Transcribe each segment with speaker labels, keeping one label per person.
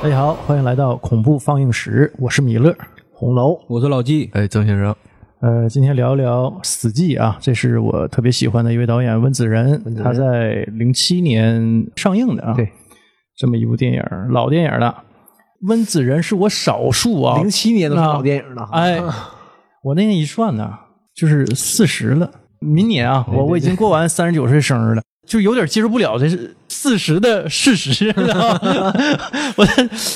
Speaker 1: 大家好，欢迎来到恐怖放映室，我是米勒红楼。
Speaker 2: 我是老纪，
Speaker 3: 哎，曾先生，
Speaker 1: 呃，今天聊一聊《死寂》啊，这是我特别喜欢的一位导演温子仁，他在零七年上映的啊，
Speaker 2: 对，
Speaker 1: 这么一部电影，老电影了。温子仁是我少数啊，
Speaker 2: 零七年都是老电影了哈。
Speaker 1: 哎，我那天一算呢，就是四十了。明年啊，我我已经过完三十九岁生日了，就有点接受不了这是四十的事实。我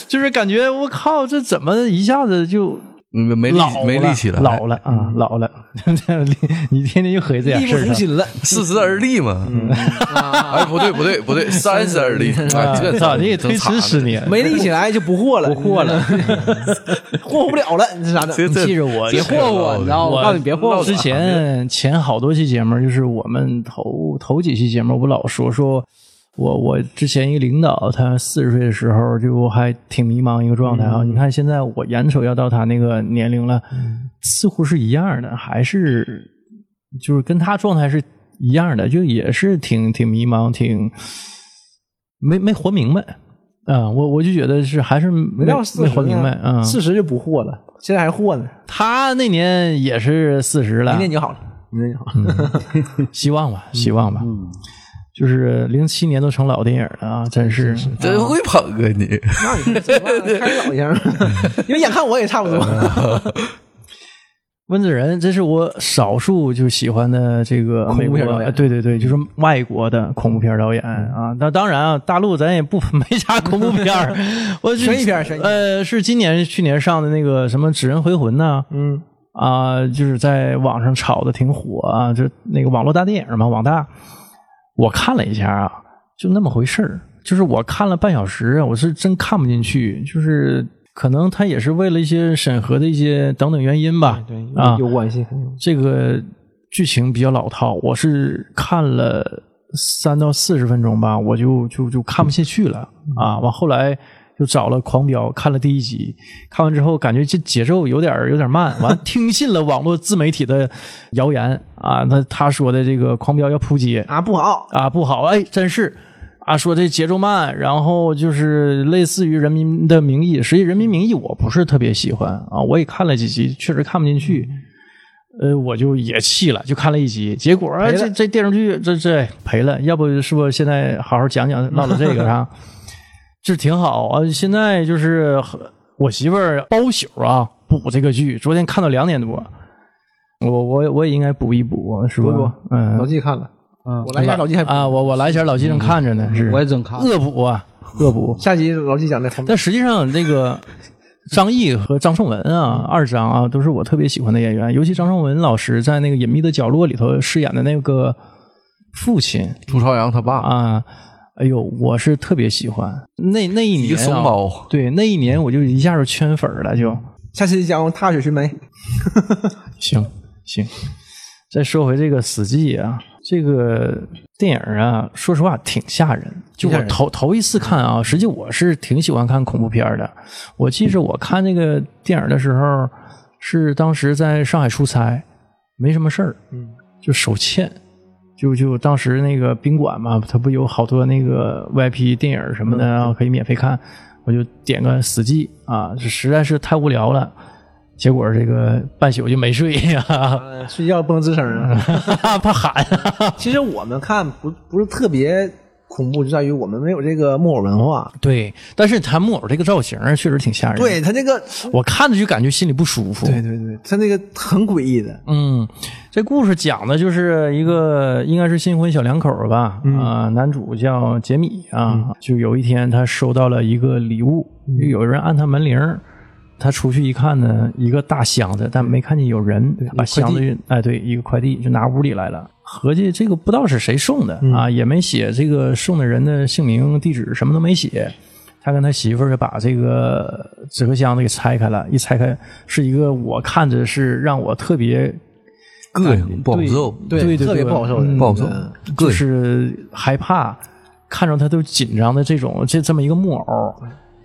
Speaker 1: 就是感觉我靠，这怎么一下子就
Speaker 3: 没没力
Speaker 1: 老了
Speaker 3: 没力气了，哎
Speaker 1: 老了啊，老了。你天天就合计这样
Speaker 2: 力
Speaker 1: 事儿上。
Speaker 2: 不从心了，
Speaker 3: 四十而立嘛。哎，不对不对不对，三十而立，哎，这
Speaker 1: 咋的也
Speaker 3: 真
Speaker 1: 推迟十年，
Speaker 2: 没立起来就不惑了，
Speaker 1: 不惑了，
Speaker 2: 霍霍不了了，你是咋整？
Speaker 3: 这这
Speaker 1: 记着我
Speaker 2: 别霍霍，你知道吗？我告诉你别霍霍。
Speaker 1: 之前前好多期节目，就是我们头头几期节目，我老说说我我之前一个领导，他四十岁的时候就还挺迷茫一个状态啊。你看现在我眼瞅要到他那个年龄了，似乎是一样的，还是就是跟他状态是一样的，就也是挺挺迷茫，挺没没活明白。啊、我我就觉得是还是没
Speaker 2: 没到四十
Speaker 1: 没活明白啊。
Speaker 2: 四十就不惑了，现在还惑呢。
Speaker 1: 他那年也是四十了
Speaker 2: 明，年就好了，明年就好了。
Speaker 1: 希望吧，希望吧。就是零七年都成老电影了啊，真是。
Speaker 3: 真会捧啊你！
Speaker 2: 那你怎么办老样，因为眼看我也差不多。
Speaker 1: 温子仁，这是我少数就喜欢的这个
Speaker 2: 恐
Speaker 1: 美国
Speaker 2: 怖片导演
Speaker 1: 呃对对对，就是外国的恐怖片导演啊。那当然啊，大陆咱也不 没啥恐怖片儿我是
Speaker 2: 悬疑片儿悬疑
Speaker 1: 呃，是今年去年上的那个什么《纸人回魂》呐，
Speaker 2: 嗯，
Speaker 1: 啊，就是在网上炒的挺火啊，就那个网络大电影嘛，网大。我看了一下啊，就那么回事儿。就是我看了半小时啊，我是真看不进去。就是可能他也是为了一些审核的一些等等原因吧。
Speaker 2: 对
Speaker 1: 啊，
Speaker 2: 有关系。
Speaker 1: 这个剧情比较老套，我是看了三到四十分钟吧，我就就就看不下去了啊。完后来就找了《狂飙》，看了第一集，看完之后感觉这节奏有点有点慢，完听信了网络自媒体的谣言啊，那他说的这个《狂飙》要扑街
Speaker 2: 啊，不好，
Speaker 1: 啊，不好，哎，真是。啊，说这节奏慢，然后就是类似于《人民的名义》，实际《人民名义》我不是特别喜欢啊，我也看了几集，确实看不进去。呃，我就也气了，就看了一集，结果啊这这电视剧这这赔了，要不是不是现在好好讲讲唠唠这个啥，这挺好啊。现在就是我媳妇儿包宿啊补这个剧，昨天看到两点多，我我我也应该补一补，是吧？
Speaker 2: 补补
Speaker 1: 嗯，
Speaker 2: 老纪看了，嗯我来一下老纪还
Speaker 1: 啊，我我来前老纪正看着呢，是
Speaker 4: 我也正看
Speaker 1: 恶补啊，恶补。
Speaker 2: 下集老纪讲的方面
Speaker 1: 但实际上，这个张译和张颂文啊，二张啊，都是我特别喜欢的演员。尤其张颂文老师在那个《隐秘的角落》里头饰演的那个父亲
Speaker 3: 朱朝阳他爸，
Speaker 1: 啊，哎呦，我是特别喜欢。那那一
Speaker 3: 一个
Speaker 1: 年、啊，
Speaker 3: 怂包，
Speaker 1: 对，那一年我就一下就圈粉了，就
Speaker 2: 下期讲踏雪寻梅，
Speaker 1: 行行。再说回这个《死寂》啊，这个电影啊，说实话挺吓人。就我头头一次看啊，实际我是挺喜欢看恐怖片的。我记着我看那个电影的时候，是当时在上海出差，没什么事儿，
Speaker 2: 嗯，
Speaker 1: 就手欠，就就当时那个宾馆嘛，它不有好多那个 VIP 电影什么的啊，可以免费看，我就点个《死寂》啊，这实在是太无聊了。结果这个半宿就没睡呀、
Speaker 2: 呃睡觉不能吱声啊。
Speaker 1: 怕喊。
Speaker 2: 其实我们看不不是特别恐怖，就在于我们没有这个木偶文化。
Speaker 1: 对，但是他木偶这个造型确实挺吓人。
Speaker 2: 对，他这个，
Speaker 1: 我看着就感觉心里不舒服。
Speaker 2: 对对对，他那个很诡异的。
Speaker 1: 嗯，这故事讲的就是一个应该是新婚小两口吧，啊、男主叫杰米啊，就有一天他收到了一个礼物，就有人按他门铃，他出去一看呢，一个大箱子，但没看见有人，把箱子运哎对，一个快递就拿屋里来了。合计这个不知道是谁送的、啊，也没写这个送的人的姓名、地址，什么都没写。他跟他媳妇儿就把这个纸壳箱子给拆开了，一拆开是一个我看着是让我特别
Speaker 3: 膈应不好受，
Speaker 1: 对对对
Speaker 2: 特别不好受
Speaker 3: 不好受，
Speaker 1: 就。是害怕，看着他都紧张的这种这这么一个木偶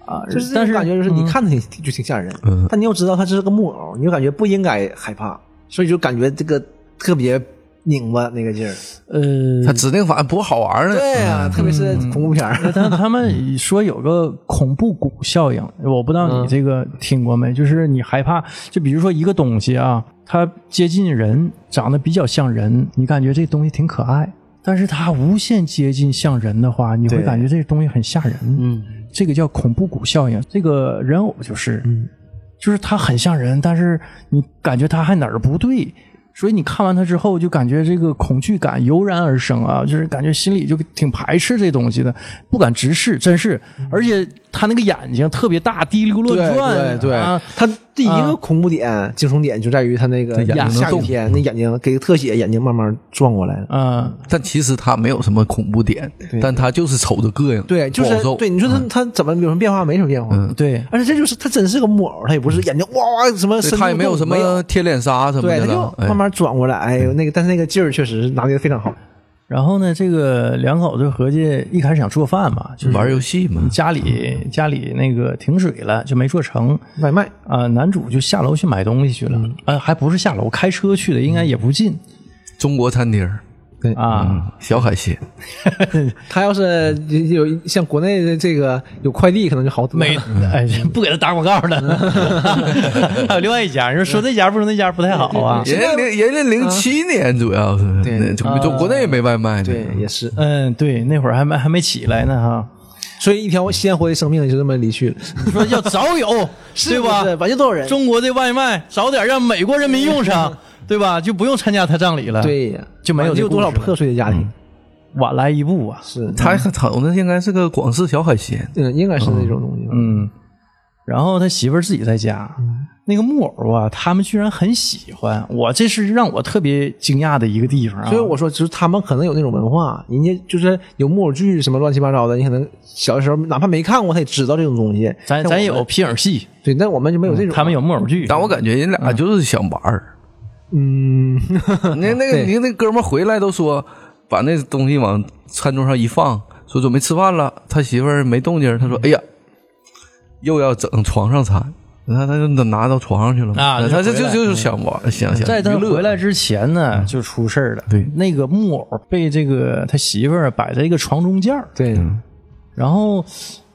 Speaker 1: 啊，
Speaker 2: 就是感觉，就是你
Speaker 1: 嗯
Speaker 2: 看着挺就挺吓人，
Speaker 3: 嗯
Speaker 2: 但你又知道他这是个木偶，你就感觉不应该害怕，所以就感觉这个特别拧巴那个劲儿。
Speaker 1: 呃，
Speaker 3: 他指定反正不好玩呢。
Speaker 2: 对呀，特别是恐怖片儿。
Speaker 1: 但他们说有个恐怖谷效应，我不知道你这个听过没？就是你害怕，就比如说一个东西啊，它接近人，长得比较像人，你感觉这东西挺可爱。但是它无限接近像人的话，你会感觉这东西很吓人。
Speaker 3: 嗯，
Speaker 1: 这个叫恐怖谷效应。这个人偶就是，嗯就是他很像人，但是你感觉他还哪儿不对，所以你看完他之后，就感觉这个恐惧感油然而生啊，就是感觉心里就挺排斥这东西的，不敢直视，真是。而且他那个眼睛特别大，滴溜乱转，
Speaker 2: 对对。
Speaker 1: 啊，
Speaker 2: 他第一
Speaker 1: 啊
Speaker 2: 个恐怖点、惊悚点就在于他那个
Speaker 3: 眼睛
Speaker 2: 下雨天，那眼睛给个特写，眼睛慢慢转过来了。
Speaker 1: 啊，
Speaker 3: 但其实他没有什么恐怖点，但他就是瞅着膈应，
Speaker 2: 对，就是对你说他他怎么有什么变化？没什么变化。
Speaker 3: 嗯
Speaker 1: 对，
Speaker 2: 而且这就是他真是个木偶，他也不是眼睛哇哇什么
Speaker 3: 他也没有什么贴脸杀什么
Speaker 2: 对，他
Speaker 3: 的了，哎
Speaker 2: 就慢慢转过来，哎呦那个，但是那个劲儿确实拿捏的非常好。
Speaker 1: 然后呢，这个两口子合计一开始想做饭嘛，就是
Speaker 3: 玩游戏嘛，
Speaker 1: 家里家里那个停水了，就没做成。
Speaker 2: 外卖。
Speaker 1: 啊、男主就下楼去买东西去了，呃，还不是下楼，开车去的，应该也不近。
Speaker 3: 中国餐厅儿，
Speaker 1: 啊。
Speaker 3: 嗯，小海鲜，
Speaker 2: 他要是有有像国内的这个有快递，可能就好多了。
Speaker 1: 没，哎，不给他打广告了。还有另外一家，人说这家不如那家不太好啊。
Speaker 3: 人家零人家零七年主要是，
Speaker 2: 对
Speaker 3: 那中中国内也没外卖呢，
Speaker 2: 对，也是。
Speaker 1: 嗯，对，那会儿还没还没起来呢哈。
Speaker 2: 所以一条鲜活的生命就这么离去了，
Speaker 1: 你说要早有，对吧？
Speaker 2: 是完全多少人？
Speaker 1: 中国的外卖早点让美国人民用上，对吧？就不用参加他葬礼了。，
Speaker 2: 对呀，
Speaker 1: 就没有这
Speaker 2: 有多少破碎的家庭？
Speaker 1: 晚来一步啊。
Speaker 2: 是，
Speaker 3: 他瞅的应该是个广式小海鲜，
Speaker 2: 嗯，应该是那种东西。
Speaker 1: 嗯，然后他媳妇儿自己在家，那个木偶啊，他们居然很喜欢。我这是让我特别惊讶的一个地方啊。
Speaker 2: 所以我说，就是他们可能有那种文化，人家就是有木偶剧什么乱七八糟的，你可能小的时候哪怕没看过，他也知道这种东西。
Speaker 1: 咱咱有皮影戏，
Speaker 2: 对，那我们就没有这种。
Speaker 1: 他们有木偶剧，
Speaker 3: 但我感觉人俩就是想玩儿。
Speaker 2: 嗯，
Speaker 3: 那那个
Speaker 2: 对
Speaker 3: 你那哥们回来都说，把那东西往餐桌上一放，说准备吃饭了。他媳妇儿没动静，他说：“哎呀，又要整床上餐。”他他就拿到床上去了嘛
Speaker 1: 啊
Speaker 3: 他这
Speaker 1: 就
Speaker 3: 就就是想玩，想想
Speaker 1: 在他回来之前呢，就出事儿了。
Speaker 3: 对
Speaker 1: 那个木偶被这个他媳妇儿摆在一个床中间儿
Speaker 2: 对，
Speaker 1: 然后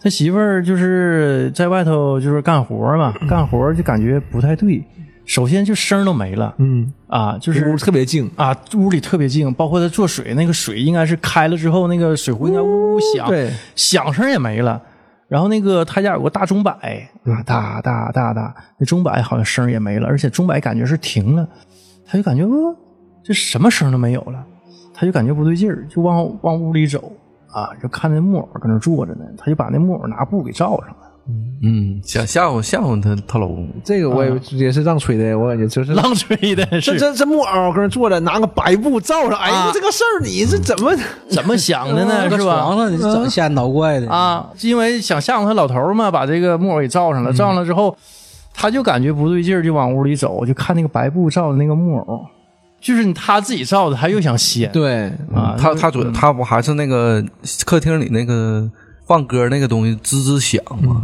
Speaker 1: 他媳妇儿就是在外头就是干活嘛，干活就感觉不太对。首先就声都没了
Speaker 2: 嗯，
Speaker 1: 啊，就
Speaker 2: 是屋特别静。
Speaker 1: 啊，屋里特别静，包括他做水，那个水应该是开了之后，那个水壶应该呜呜响，
Speaker 2: 对，
Speaker 1: 响声也没了。然后那个他家有个大钟摆啊，大大大大，那钟摆好像声也没了，而且钟摆感觉是停了，他就感觉呃，这什么声都没有了，他就感觉不对劲儿，就往往屋里走啊，就看那木偶搁那坐着呢，他就把那木偶拿布给罩上了，
Speaker 3: 嗯，想吓唬吓唬他他老公。
Speaker 2: 这个我也也是让吹的，我感觉就是
Speaker 1: 浪吹的。
Speaker 2: 这
Speaker 1: 是
Speaker 2: 这这木偶搁那坐着，拿个白布罩上，哎呀，
Speaker 1: 啊。
Speaker 2: 这个事儿你是怎么？
Speaker 1: 怎么想的呢？
Speaker 4: 搁
Speaker 1: 是吧？
Speaker 4: 床上你整吓人捣怪的，
Speaker 1: 啊，因为想吓唬他老头儿嘛，把这个木偶给罩上了，罩上了之后，他就感觉不对劲儿，就往屋里走，就看那个白布罩的那个木偶，就是他自己罩的，他又想掀，
Speaker 2: 对，
Speaker 1: 啊，
Speaker 3: 他他主他不还是那个客厅里那个放歌那个东西吱吱响嘛？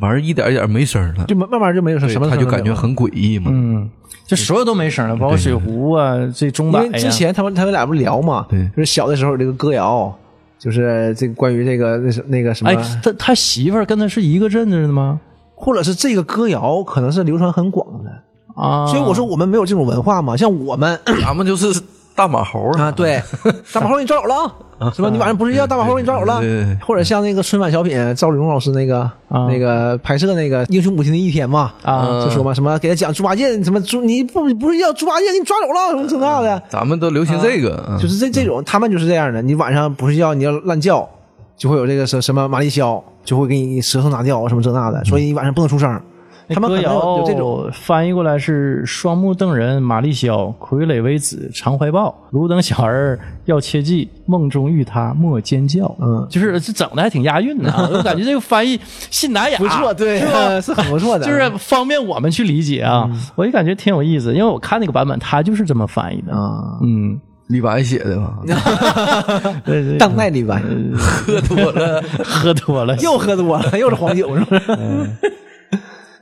Speaker 3: 完事一点一点没声了，
Speaker 2: 就慢慢慢就没有什
Speaker 3: 对
Speaker 2: 什么，
Speaker 3: 他就感觉。很诡异嘛。
Speaker 1: 嗯，就所有都没声了，包括水壶啊，这钟摆呀，
Speaker 2: 因为之前他们他们俩不是聊嘛，
Speaker 3: 对。
Speaker 2: 就是小的时候有这个歌谣，就是这个关于这个那什那个什么，
Speaker 1: 哎，他他媳妇儿跟他是一个镇子的吗？
Speaker 2: 或者是这个歌谣可能是流传很广的，
Speaker 1: 啊，
Speaker 2: 所以我说我们没有这种文化嘛，像我们
Speaker 3: 咱们就是大马猴
Speaker 2: 啊，，对，大马猴给你抓走了啊，是吧？你晚上不睡觉，大马猴给你抓走了或者像那个春晚小品赵丽蓉老师那个
Speaker 1: 啊
Speaker 2: 那个拍摄那个英雄母亲的一天嘛，
Speaker 1: 啊
Speaker 2: 就说嘛什么给他讲猪八戒什么猪你不不睡觉猪八戒给你抓走了什么这那的，
Speaker 3: 咱们都流行这个，嗯
Speaker 2: 就是这这种，他们就是这样的。你晚上不睡觉，你要乱叫，就会有这个什什么玛丽肖，就会给你舌头拿掉什么这那的，所以你晚上不能出声。
Speaker 1: 那
Speaker 2: 他们可能
Speaker 1: 歌谣
Speaker 2: 有有这种，
Speaker 1: 翻译过来是“双目瞪人马丽肖，傀儡为子常怀抱，汝等小儿要切记，梦中遇他莫尖叫。”
Speaker 2: 嗯。
Speaker 1: 就是这整的还挺押韵的啊，我感觉这个翻译信达雅
Speaker 2: 不错，对，
Speaker 1: 是吧？
Speaker 2: 是很不错的。
Speaker 1: 就是方便我们去理解啊，我就感觉挺有意思，因为我看那个版本，他就是这么翻译的。
Speaker 2: 啊，
Speaker 1: 嗯，
Speaker 3: 李白写的嘛，
Speaker 1: 对对，
Speaker 2: 当代李白。
Speaker 3: 喝多了，
Speaker 1: 喝多了。
Speaker 2: 又喝多了，又是黄酒是不是？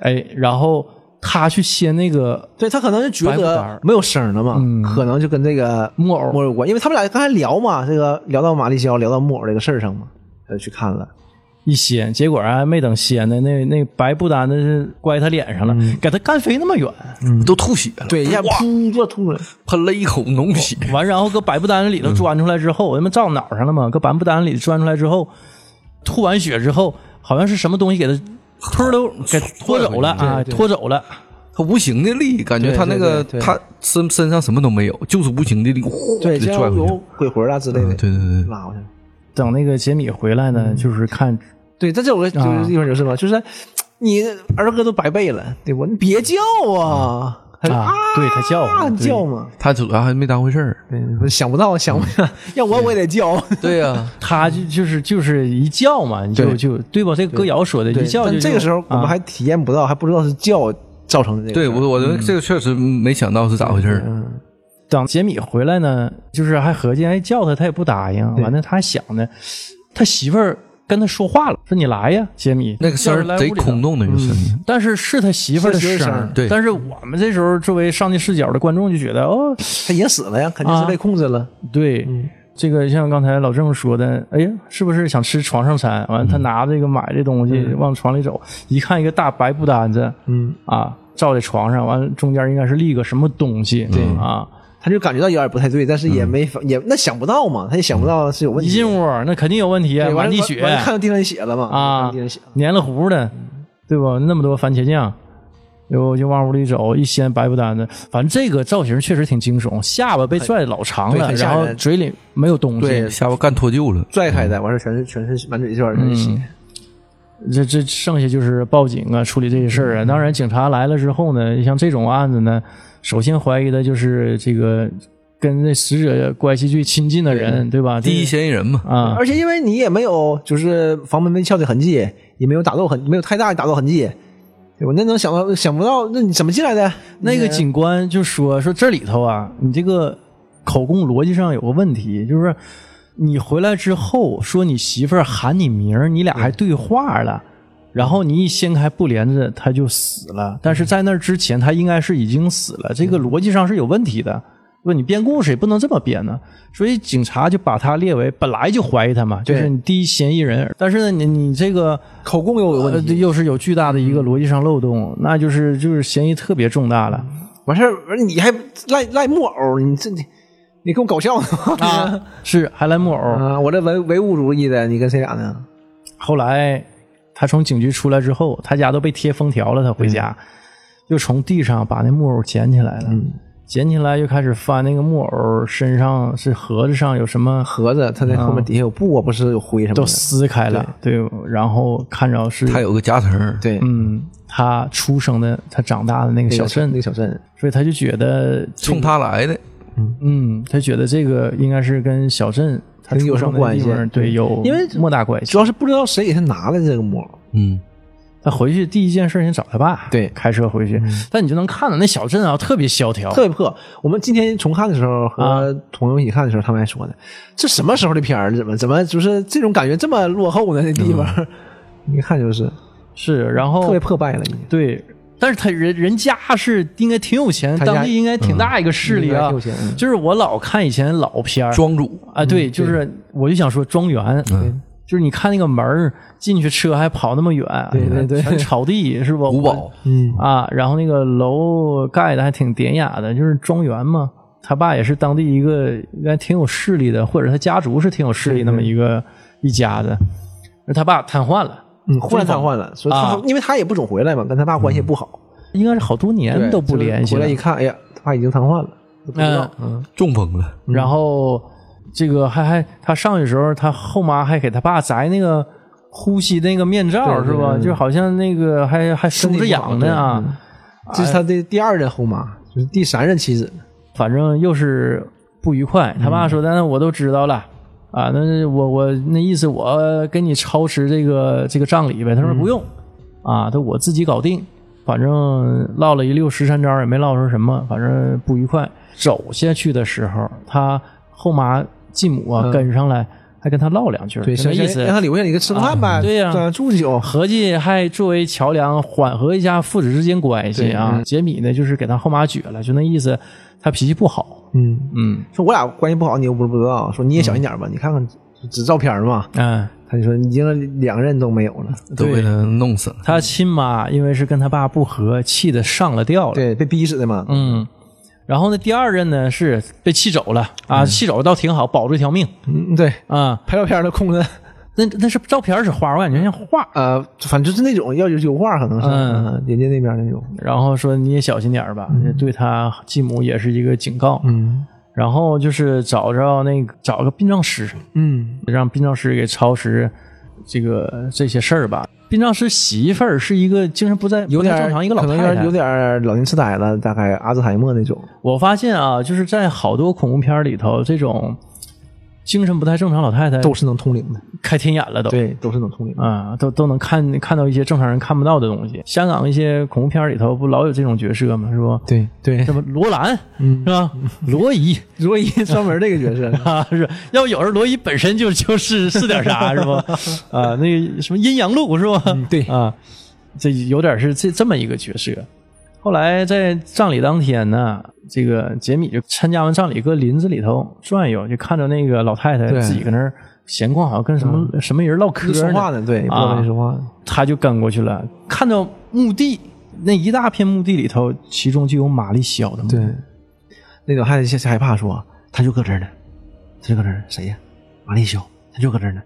Speaker 1: 哎，然后他去掀那个
Speaker 2: 对他可能就觉得没有声了嘛，
Speaker 1: 嗯
Speaker 2: 可能就跟这个
Speaker 1: 木偶
Speaker 2: 木偶有关，因为他们俩刚才聊嘛，这个聊到玛丽肖，聊到木偶这个事儿上嘛，他就去看了。
Speaker 1: 一掀，结果还没等掀呢，那那白布单子是怪他脸上了，给他干飞那么远，
Speaker 3: 都吐血了，
Speaker 2: 对，一下噗就吐了。
Speaker 3: 喷了一口浓血。
Speaker 1: 完然后搁白布单子里头钻出来之后，他妈照脑上了嘛，搁白布单子里钻出来之后，吐完血之后，好像是什么东西给他突都给拖走了啊，拖走了。
Speaker 3: 他无形的力，感觉他那个
Speaker 2: 对对对对
Speaker 3: 他身身上什么都没有，就是无形的力，呼
Speaker 2: 对，
Speaker 3: 给
Speaker 2: 像
Speaker 3: 拽回去
Speaker 2: 有。鬼魂啊之类的，
Speaker 3: 嗯对对对，
Speaker 2: 拉过去。
Speaker 1: 等那个杰米回来呢，就是看
Speaker 2: 对，在这有个就
Speaker 1: 啊
Speaker 2: 是地方就是吧，就是你儿歌都白背了，对不？你别叫啊！他
Speaker 1: 啊，对他叫
Speaker 2: 啊叫，嘛，
Speaker 3: 他主要还没当回事儿。
Speaker 2: 对，想不到，想不到，要我我也得叫。
Speaker 3: 对呀，
Speaker 1: 他就就是就是一叫嘛，你就就对吧？这个歌谣说的，一叫
Speaker 2: 这个时候我们
Speaker 1: 啊
Speaker 2: 还体验不到，还不知道是叫造成的这个。
Speaker 3: 对我我觉得这个确实没想到是咋回事儿。
Speaker 2: 嗯，
Speaker 1: 等杰米回来呢，就是还合计，哎，叫他他也不答应。完了，他还想呢，他媳妇儿跟他说话了，说你来呀，杰米。
Speaker 3: 那个声儿贼空
Speaker 1: 洞。
Speaker 3: 的一个声音。
Speaker 1: 但是是他媳妇儿的声儿，
Speaker 3: 对
Speaker 1: 但是我们这时候作为上帝视角的观众就觉得，哦，
Speaker 2: 他也死了呀，肯定是被控制了。
Speaker 1: 对，
Speaker 2: 嗯
Speaker 1: 这个像刚才老郑说的，哎呀，是不是想吃床上餐？完了，他拿这个买这东西往床里走，一看一个大白布单子
Speaker 2: 嗯，
Speaker 1: 啊，罩在床上，完了中间应该是立个什么东西，对啊。
Speaker 2: 他就感觉到有点不太对，但是也没法也那想不到嘛，他也想不到是有问题。
Speaker 1: 一进屋那肯定有问题啊，满地血
Speaker 2: 看到地上血了嘛？
Speaker 1: 啊
Speaker 2: 看到地上血了。
Speaker 1: 黏了糊的，对吧？那么多番茄酱，又就往屋里走，一掀白布单子，反正这个造型确实挺惊悚，下巴被拽的老长了，然后嘴里没有东西，
Speaker 2: 对
Speaker 3: 下巴干脱臼了，
Speaker 2: 拽开的，完事全是全是满嘴全是血。
Speaker 1: 这这剩下就是报警啊，处理这些事儿啊。当然，警察来了之后呢，像这种案子呢，首先怀疑的就是这个跟那死者关系最亲近的人，对吧？
Speaker 3: 第一嫌疑人嘛。
Speaker 1: 啊，
Speaker 2: 而且因为你也没有就是房门被撬的痕迹，也没有打斗痕，没有太大的打斗痕迹，对吧？那能想到想不到，那你怎么进来的？
Speaker 1: 那个警官就说说这里头啊，你这个口供逻辑上有个问题，就是你回来之后说你媳妇儿喊你名儿，你俩还对话了。然后你一掀开布帘子，他就死了。但是在那之前，他应该是已经死了，这个逻辑上是有问题的。不，你编故事也不能这么编呢。所以警察就把他列为本来就怀疑他嘛，就是你第一嫌疑人。但是呢，你你这个
Speaker 2: 口供又有问
Speaker 1: 呃
Speaker 2: 题，
Speaker 1: 又是有巨大的一个逻辑上漏洞，那就是就是嫌疑特别重大了。
Speaker 2: 完事儿，完事儿你还赖赖木偶，你这你你跟我搞笑呢吗？
Speaker 1: 啊，是还赖木偶。
Speaker 2: 啊，我这唯唯物主义的，你跟谁俩呢？
Speaker 1: 后来他从警局出来之后，他家都被贴封条了。他回家、又从地上把那木偶捡起来了，捡起来又开始翻那个木偶身上是盒子上有什么
Speaker 2: 盒子，他在后面底下有布啊，不是有灰什么的。都。
Speaker 1: 撕开了，对，然后看着是
Speaker 3: 他有个夹层儿，
Speaker 2: 对，
Speaker 1: 嗯，他出生的他长大的那个小镇。
Speaker 2: 那，个小镇，
Speaker 1: 所以他就觉得这
Speaker 3: 冲他来的。
Speaker 1: 嗯，他觉得这个应该是跟小镇他
Speaker 2: 跟有
Speaker 1: 出生的
Speaker 2: 什么关系
Speaker 1: 对，有
Speaker 2: 因为
Speaker 1: 莫大关系
Speaker 2: 主。要是不知道谁给他拿的这个膜。
Speaker 3: 嗯，
Speaker 1: 他回去第一件事先找他爸，
Speaker 2: 对嗯
Speaker 1: 开车回去。但你就能看到那小镇啊，特别萧条，
Speaker 2: 特别破。我们今天重看的时候
Speaker 1: 啊
Speaker 2: 和朋友一起看的时候，他们还说呢，这什么时候的片儿？怎么怎么就是这种感觉这么落后呢？那地方，一看就是
Speaker 1: 是，然后
Speaker 2: 特别破败了，已经。
Speaker 1: 对，但是他人人家是应该挺有钱，当地应该挺大一个势力啊。就是我老看以前老片儿
Speaker 3: 庄主
Speaker 1: 啊，对，就是我就想说庄园，就是你看那个门儿进去，车还跑那么远，
Speaker 2: 对对对。
Speaker 1: 全草地是不？
Speaker 3: 古堡，
Speaker 2: 嗯，
Speaker 1: 啊，然后那个楼盖的还挺典雅的，就是庄园嘛。他爸也是当地一个应该挺有势力的，或者他家族是挺有势力那么一个一家子。而他爸瘫痪了，
Speaker 2: 嗯，忽然瘫痪了，所以他
Speaker 1: 啊
Speaker 2: 因为他也不总回来嘛，跟他爸关系也不好，
Speaker 1: 应该是好多年都不联系了
Speaker 2: 回来一看，哎呀，他爸已经瘫痪了，都不知道。嗯，
Speaker 3: 中风了。
Speaker 1: 然后这个还还他上去的时候，他后妈还给他爸摘那个呼吸那个面罩是吧？就好像那个还还生着养呢啊。
Speaker 2: 这是他的第二任后妈，就是第三任妻子。
Speaker 1: 反正又是不愉快。他爸说：“但是我都知道了啊，那我我那意思我给你操持这个这个葬礼呗。”他说：“不用啊，他我自己搞定。反正唠了一溜十三招也没唠出什么，反正不愉快。走下去的时候，他后妈继母啊
Speaker 2: 嗯
Speaker 1: 跟上来还跟他唠两句，
Speaker 2: 对，
Speaker 1: 什么意思
Speaker 2: 让。他留下，你给吃个饭呗，
Speaker 1: 啊对呀
Speaker 2: 在那住酒。
Speaker 1: 合计还作为桥梁缓和一下父子之间关系啊
Speaker 2: 对。
Speaker 1: 杰米呢，就是给他后妈撅了，就那意思，他脾气不好。
Speaker 2: 嗯，
Speaker 1: 嗯
Speaker 2: 说我俩关系不好，你又不是不知道，说你也小心点吧，你看看指照片嘛。
Speaker 1: 嗯，
Speaker 2: 他就说已经两个人都没有了，
Speaker 3: 都被他弄死了。
Speaker 1: 他亲妈因为是跟他爸不和，气的上了吊了。
Speaker 2: 对，被逼死的嘛。
Speaker 1: 嗯，然后呢，第二任呢是被气走了啊，气走了倒挺好，保住一条命
Speaker 2: 嗯，对，
Speaker 1: 啊。
Speaker 2: 拍照片都空着。
Speaker 1: 那那是照片是画，我感觉像画。
Speaker 2: 呃，反正就是那种要有油画，可能是
Speaker 1: 嗯
Speaker 2: 嗯人家那边那种。
Speaker 1: 然后说你也小心点儿吧，对他继母也是一个警告。
Speaker 2: 嗯
Speaker 1: 然后就是找着那个找个殡葬师，
Speaker 2: 嗯
Speaker 1: 让殡葬师给超时这个这些事儿吧。殡葬师媳妇儿是一个精神不在
Speaker 2: 有点
Speaker 1: 正常一个老
Speaker 2: 可
Speaker 1: 太太，
Speaker 2: 能有点有点老年痴呆了，大概阿兹海默那种。
Speaker 1: 我发现啊，就是在好多恐怖片里头，这种精神不太正常老太太
Speaker 2: 都是能通灵的，
Speaker 1: 开天眼了都。
Speaker 2: 对，都是能通灵的。
Speaker 1: 啊，都都能看看到一些正常人看不到的东西。香港一些恐怖片里头不老有这种角色吗？是不？
Speaker 2: 对对
Speaker 1: 什么罗兰，
Speaker 2: 嗯
Speaker 1: 是吧？罗伊
Speaker 2: 罗伊专门这个角色，
Speaker 1: 啊，是要有人罗伊本身就就是是点啥，是不？啊，那个什么阴阳路是吧？
Speaker 2: 对
Speaker 1: 啊，这有点是这这么一个角色。后来在葬礼当天呢，这个杰米就参加完葬礼，搁林子里头转悠，就看着那个老太太自己搁那儿闲逛，好像跟什么、什么人唠嗑呢。
Speaker 2: 说话呢，对，不知道跟谁说话呢。
Speaker 1: 他就跟过去了，看到墓地那一大片墓地里头，其中就有玛丽肖的墓。
Speaker 2: 对，那老太太先害怕说，他就搁这儿呢，他就搁这儿，谁呀？玛丽肖，他就搁这儿呢，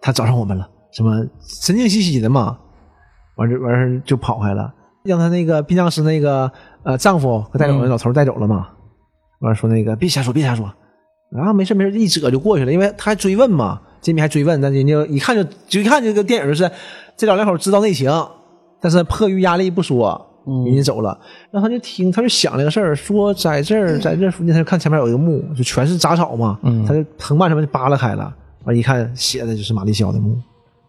Speaker 2: 他找上我们了，什么神经兮兮的嘛，完事完事就跑开了，让他那个殡葬师那个呃丈夫给带走了，
Speaker 1: 嗯。
Speaker 2: 老头带走了嘛，完了说那个别瞎说，别瞎说，然后没事没事，一折就过去了，因为他还追问嘛，杰米还追问，但人家一看就就一看这个电影就是这老两口知道内情，但是迫于压力不说。人家走了，然后他就听，他就想这个事儿，说在这儿，在这附近，他就看前面有一个墓，就全是杂草嘛，
Speaker 1: 嗯。
Speaker 2: 他就藤蔓什么就扒拉开了，完一看写的就是玛丽肖的墓，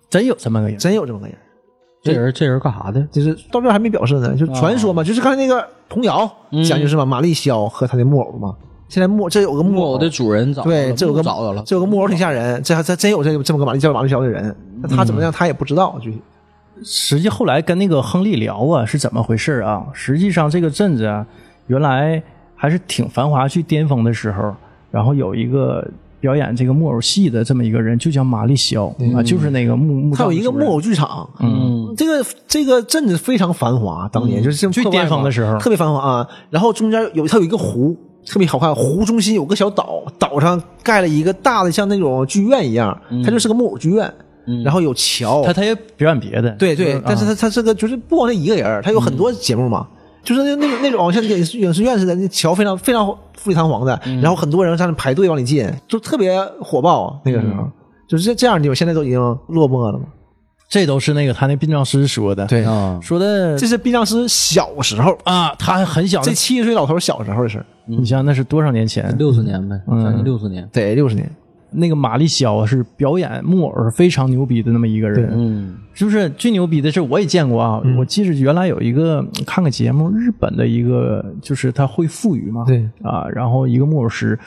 Speaker 1: 真有这么个人。
Speaker 2: 真有这么个人，
Speaker 4: 这人这人干啥的？
Speaker 2: 就是到这儿还没表示呢，就传说嘛，就是刚才那个童谣讲就是嘛，玛丽肖和他的木偶嘛，现在木这有个木偶
Speaker 4: 木偶的主人找到了
Speaker 2: 对，这有个
Speaker 4: 木找到了，
Speaker 2: 这有个木偶挺吓人，这还这真有这这么个玛丽叫玛丽肖的人，那他怎么样他也不知道具体。
Speaker 1: 实际后来跟那个亨利聊啊，是怎么回事啊？实际上这个镇子啊，原来还是挺繁华、去巅峰的时候，然后有一个表演这个木偶戏的这么一个人，就叫玛丽肖、啊，就是那个木木
Speaker 2: 他有一个木，
Speaker 1: 偶
Speaker 2: 剧场，
Speaker 4: 嗯，
Speaker 2: 这个这个镇子非常繁华，当年就是
Speaker 1: 最巅峰的时候
Speaker 2: 特别繁华啊。然后中间有它有一个湖，特别好看，湖中心有个小岛，岛上盖了一个大的像那种剧院一样，它就是个木偶剧院。然后有桥，
Speaker 1: 他他也表演别的，
Speaker 2: 对对，
Speaker 1: 就是
Speaker 2: 但是
Speaker 1: 啊
Speaker 2: 他他这个就是不光那一个人，他有很多节目嘛，就是那那种那种像影视影视院似的，那桥非常非常富丽堂皇的，然后很多人在那排队往里进，就特别火爆。那个时候、就是这这样的地方，现在都已经落寞了嘛。
Speaker 1: 这都是那个他那殡葬师说的，
Speaker 2: 对。
Speaker 4: 啊，
Speaker 1: 说的
Speaker 2: 这是殡葬师小时候，
Speaker 1: 啊，他还很小
Speaker 2: 这，七十岁老头小时候的事儿，
Speaker 1: 你想那是多少年前？
Speaker 4: 六十年呗，
Speaker 1: 嗯。
Speaker 4: 将近六十年。
Speaker 2: 得六十年。
Speaker 1: 那个玛丽肖啊是表演木偶非常牛逼的那么一个人，
Speaker 4: 嗯，
Speaker 1: 是不是最牛逼的是我也见过啊？我记得原来有一个看个节目，日本的一个就是他会腹语嘛，
Speaker 2: 对。
Speaker 1: 啊，然后一个木偶师，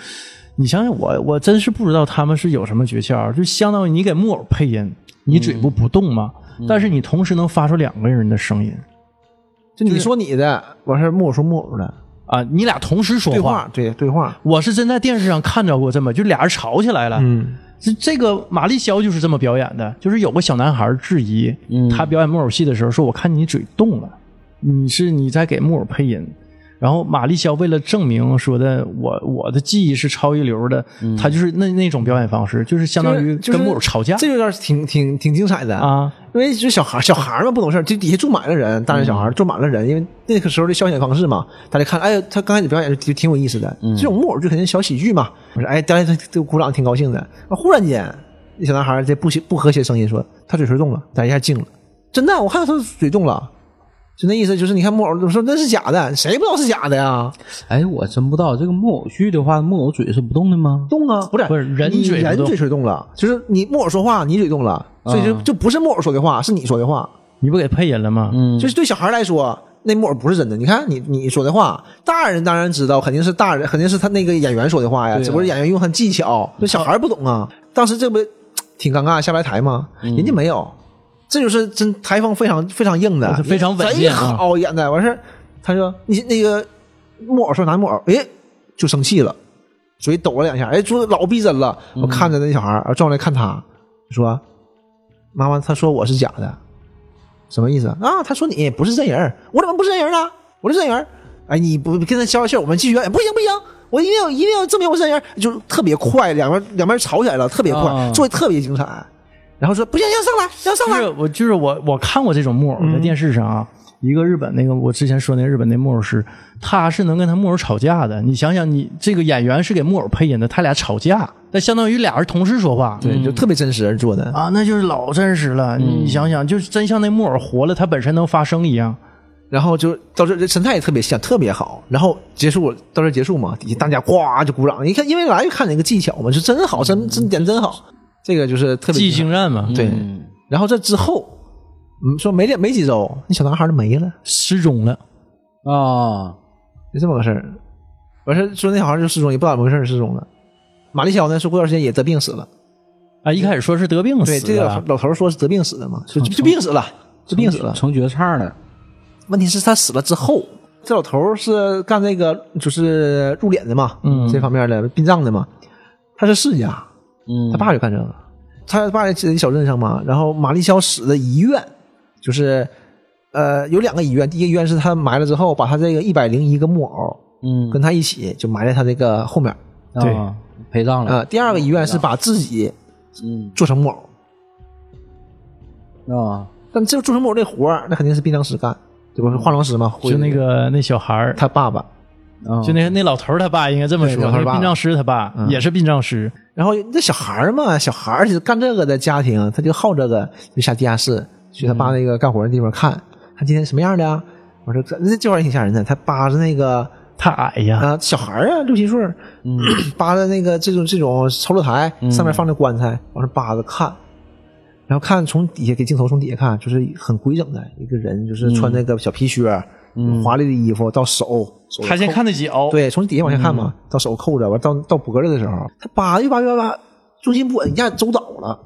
Speaker 1: 你想想我我真是不知道他们是有什么诀窍，就相当于你给木偶配音，你嘴不不动吗，但是你同时能发出两个人的声音。
Speaker 2: 就你说你的，完事儿木偶说木偶的。
Speaker 1: 啊，你俩同时说
Speaker 2: 对话，对对话。
Speaker 1: 我是真在电视上看着过这么，就俩人吵起来了。
Speaker 2: 嗯，
Speaker 1: 这这个玛丽肖就是这么表演的，就是有个小男孩质疑，他表演木偶戏的时候说：“我看你嘴动了，你是你在给木偶配音。”然后玛丽肖为了证明说的我我的技艺是超一流的，他就是那那种表演方式，就是相当于跟木偶吵架
Speaker 2: 这有点挺挺挺精彩的
Speaker 1: 啊。
Speaker 2: 因为就小孩小孩嘛不懂事儿，就底下坐满了人，大人小孩坐满了人，因为那个时候的消遣方式嘛，大家看，哎，他刚开始表演就挺有意思的，这种木偶剧肯定小喜剧嘛。我说，哎，大家都鼓掌，挺高兴的。啊，忽然间，那小男孩这不协不和谐声音说，他嘴唇动了，大家一下静了，真的，我看到他嘴动了。就那意思，就是你看木偶，我说那是假的，谁不知道是假的呀？
Speaker 4: 哎，我真不知道这个木偶剧的话，木偶嘴是不动的吗？
Speaker 2: 动啊，不是
Speaker 1: 不是人嘴
Speaker 2: 人嘴唇动了，就是你木偶说话，你嘴动了，所以就
Speaker 4: 啊
Speaker 2: 就不是木偶说的话，是你说的话。
Speaker 1: 你不给配音了吗？
Speaker 4: 嗯，
Speaker 2: 就是对小孩来说，那木偶不是真的。你看你你说的话，大人当然知道，肯定是大人，肯定是他那个演员说的话呀，只不过演员用他技巧，那小孩不懂啊。当时这不 挺尴尬，下不来台吗？人家没有，这就是真台风非常非常硬的，
Speaker 1: 非常稳
Speaker 2: 贼
Speaker 1: 健啊
Speaker 2: 好演的。完事儿他说你那个木偶说拿木偶，哎，就生气了，嘴抖了两下，哎，说老逼真了。我看着那小孩儿，转过来看他，说妈妈，他说我是假的，什么意思啊？他说你不是真人，我怎么不是真人呢？我是真人儿。哎，你不跟他消消气，我们继续演，不行不行，我一定要一定要证明我是真人儿，就特别快，两边两边吵起来了，特别快，
Speaker 4: 啊
Speaker 2: 做的特别精彩。然后说不行，要上来，要上
Speaker 1: 就是
Speaker 2: 来。
Speaker 1: 我就是我我看过这种木偶在电视上啊，一个日本那个我之前说那日本那木偶师，他是能跟他木偶吵架的。你想想，你这个演员是给木偶配音的，他俩吵架，那相当于俩人同时说话。
Speaker 2: 对，就特别真实做的。
Speaker 1: 啊，那就是老真实了。你想想，就是真像那木偶活了，他本身能发声一样。
Speaker 2: 然后就到这，这神态也特别像，特别好。然后结束到这结束嘛，底下大家呱就鼓掌。一看，因为来就看那个技巧嘛，就真好，真真点真好。这个就是特别
Speaker 1: 记忆
Speaker 2: 精
Speaker 1: 湛嘛，
Speaker 2: 对。然后这之后，嗯，说没两没几周，那小男孩就没了，
Speaker 1: 失踪了。
Speaker 4: 啊，
Speaker 2: 就这么个事儿。完事儿说那小孩就失踪，也不知道怎么回事儿失踪了。玛丽霄呢，说过段时间也得病死了。
Speaker 1: 啊，一开始说是得病
Speaker 2: 对，
Speaker 1: 死
Speaker 2: 这个老
Speaker 1: 的，
Speaker 2: 老头说是得病死的嘛，就就病死了，就病死了。
Speaker 4: 成绝唱了。
Speaker 2: 问题是，他死了之后，这老头是干这个就是入殓的嘛，
Speaker 1: 嗯
Speaker 2: 这方面的殡葬的嘛，他是世家，
Speaker 4: 嗯。
Speaker 2: 他爸就干这个，他爸在小镇上嘛，然后玛丽肖死的遗愿就是呃有两个医院，第一个医院是他埋了之后，把他这个一百零一个木偶
Speaker 4: 嗯，
Speaker 2: 跟他一起就埋在他这个后面，
Speaker 1: 对
Speaker 4: 啊陪葬
Speaker 2: 啊、
Speaker 4: 了。
Speaker 2: 第二个医院是把自己
Speaker 4: 嗯。
Speaker 2: 做成木偶，
Speaker 4: 啊，
Speaker 2: 但这做成木偶这活儿，那肯定是殡葬师干，这不是化妆师嘛，
Speaker 1: 就那个那小孩儿，
Speaker 2: 他爸爸。
Speaker 4: 啊
Speaker 1: 就那那老头儿他爸应该这么说，
Speaker 2: 对老头儿爸
Speaker 1: 那殡葬师他爸
Speaker 2: 嗯。
Speaker 1: 也是殡葬师。
Speaker 2: 然后那小孩儿嘛，小孩干这个的家庭，他就好这个，就下地下室去他爸那个干活的地方看，看今天什么样的啊？我说这那这玩意儿挺吓人的，他扒着那个
Speaker 1: 他矮呀，
Speaker 2: 啊小孩儿啊六七岁，
Speaker 4: 嗯
Speaker 2: 扒着那个这种这种操作台上面放着棺材，往上扒着看，然后看从底下给镜头从底下看，就是很规整的一个人，就是穿那个小皮靴，华丽的衣服到手，手
Speaker 1: 他先看的脚，
Speaker 2: 对，从底下往下看嘛，到手扣着，完到到脖子的时候，他扒越扒越扒，重心不稳，一下走倒了，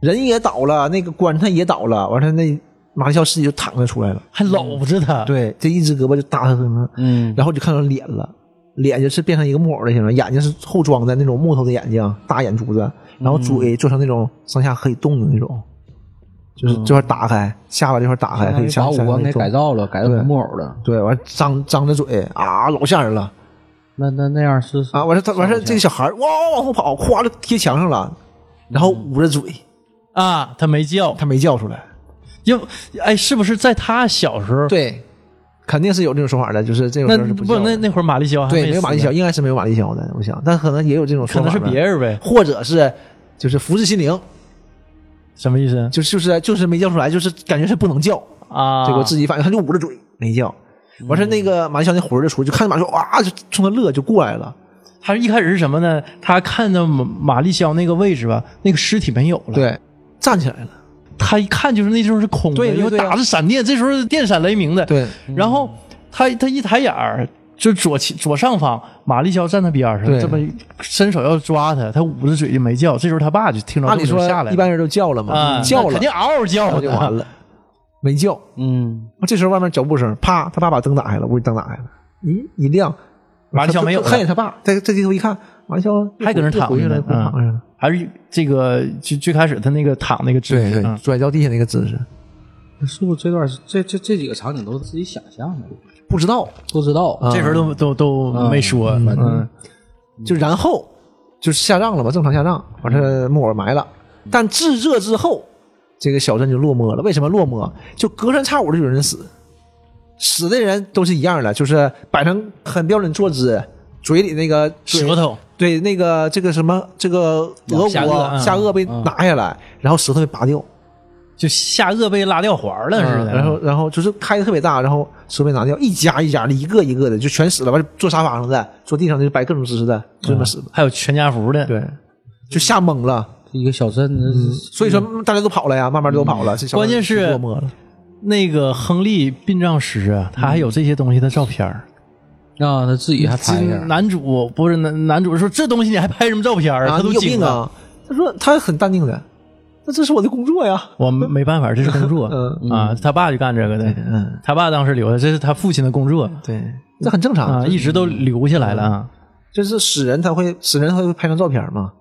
Speaker 2: 人也倒了，那个棺材也倒了，完他那马丽肖尸体就躺着出来了，
Speaker 1: 还搂着他。
Speaker 2: 对，这一只胳膊就搭他身上，
Speaker 4: 嗯。
Speaker 2: 然后就看到脸了，脸就是变成一个木偶的形状，眼睛是后装的那种木头的眼睛，大眼珠子，然后嘴做成那种上下可以动的那种，就是这块打开，下巴这块打开，可以
Speaker 4: 把五官给改造了，改造成木偶了。
Speaker 2: 对，完张张着嘴啊，老吓人了。
Speaker 4: 那那那样是
Speaker 2: 啊，完事他完事这个小孩哇往后跑，咵就贴墙上了，然后捂着嘴，
Speaker 1: 啊，他没叫，
Speaker 2: 他没叫出来。
Speaker 1: 要哎，是不是在他小时候？，
Speaker 2: 对，肯定是有这种说法的，就是这种是
Speaker 1: 不那那会儿马丽肖还
Speaker 2: 对
Speaker 1: 没
Speaker 2: 没有马丽肖，应该是没有马丽肖的，我想，但可能也有这种说法，
Speaker 1: 可能是别，人呗？
Speaker 2: 或者是就是福至心灵，
Speaker 1: 什么意思
Speaker 2: 就就是就是没叫出来，就是感觉是不能叫，
Speaker 1: 啊？
Speaker 2: 结果自己反应他就捂着嘴没叫。完事儿那个马丽香那魂儿就出去，就看见马丽肖哇就冲他乐就过来了，
Speaker 1: 他一开始是什么呢？他看到马马丽香那个位置吧，那个尸体没有了。，
Speaker 2: 对，站起来了，
Speaker 1: 他一看就是那地方是空的，因为打着闪电，这时候电闪雷鸣的。，
Speaker 2: 对，
Speaker 1: 然后他他一抬眼儿，就左前左上方，马立肖站在边上，这么伸手要抓他，他捂着嘴就没叫。这时候他爸就听着
Speaker 2: 按理说
Speaker 1: 下来，
Speaker 2: 一般人都叫了嘛，
Speaker 1: 啊，
Speaker 2: 叫了
Speaker 1: 肯定嗷嗷叫
Speaker 2: 就完了，没叫。
Speaker 4: 嗯
Speaker 2: 这时候外面脚步声，啪，他爸把灯打开了，屋里灯打开了，咦，一亮，
Speaker 1: 马立肖没有了
Speaker 2: 看见他爸，在这低头一看，马立肖
Speaker 1: 还搁那躺
Speaker 2: 回去了，
Speaker 1: 着呢，还是这个最最开始他那个躺那个姿
Speaker 2: 对对，
Speaker 1: 势，嗯
Speaker 2: 摔跤地下那个姿势，
Speaker 4: 是不是这段这这这几个场景都是自己想象的？
Speaker 2: 不知道，
Speaker 4: 不知道。
Speaker 1: 这时候都都都没说，反正，
Speaker 2: 就然后就是下葬了嘛，正常下葬，把这木偶埋了，但自这之后，这个小镇就落寞了。为什么落寞？就隔三差五的有人死，死的人都是一样的，就是摆成很标准坐姿，嘴里那个
Speaker 1: 舌头。
Speaker 2: 对，那个这个什么，这个额
Speaker 1: 下颚
Speaker 2: 骨
Speaker 1: 嗯。
Speaker 2: 下颚被拿下来，然后舌头被拔掉，
Speaker 1: 就下颚被拉掉环了似的，
Speaker 2: 嗯然后然后就是开的特别大，然后手被拿掉，一家一家的，一个一个的就全死了，完了坐沙发上的，坐地上的，就摆各种姿势的，就这么死的。
Speaker 1: 还有全家福的，
Speaker 2: 对，就吓懵了，
Speaker 4: 一个小镇，嗯
Speaker 2: 所以说大家都跑了呀，慢慢都跑了。这小
Speaker 1: 关键是
Speaker 2: 落寞了，
Speaker 1: 那个亨利殡葬师啊，他还有这些东西的照片儿。
Speaker 4: 啊，他自己还拍一下。
Speaker 1: 男主不是男男主说这东西你还拍什么照片儿？
Speaker 2: 啊，
Speaker 1: 他
Speaker 2: 你有
Speaker 1: 都惊了。
Speaker 2: 病啊！他说他很淡定的，那这是我的工作呀。
Speaker 1: 我没办法，这是工作
Speaker 2: 嗯
Speaker 1: 啊。他爸就干这个的，
Speaker 2: 嗯，
Speaker 1: 他爸当时留的，这是他父亲的工作
Speaker 2: 对，这很正常
Speaker 1: 啊，一直都留下来了啊。
Speaker 2: 就是死人他会死人他会拍张照片嘛，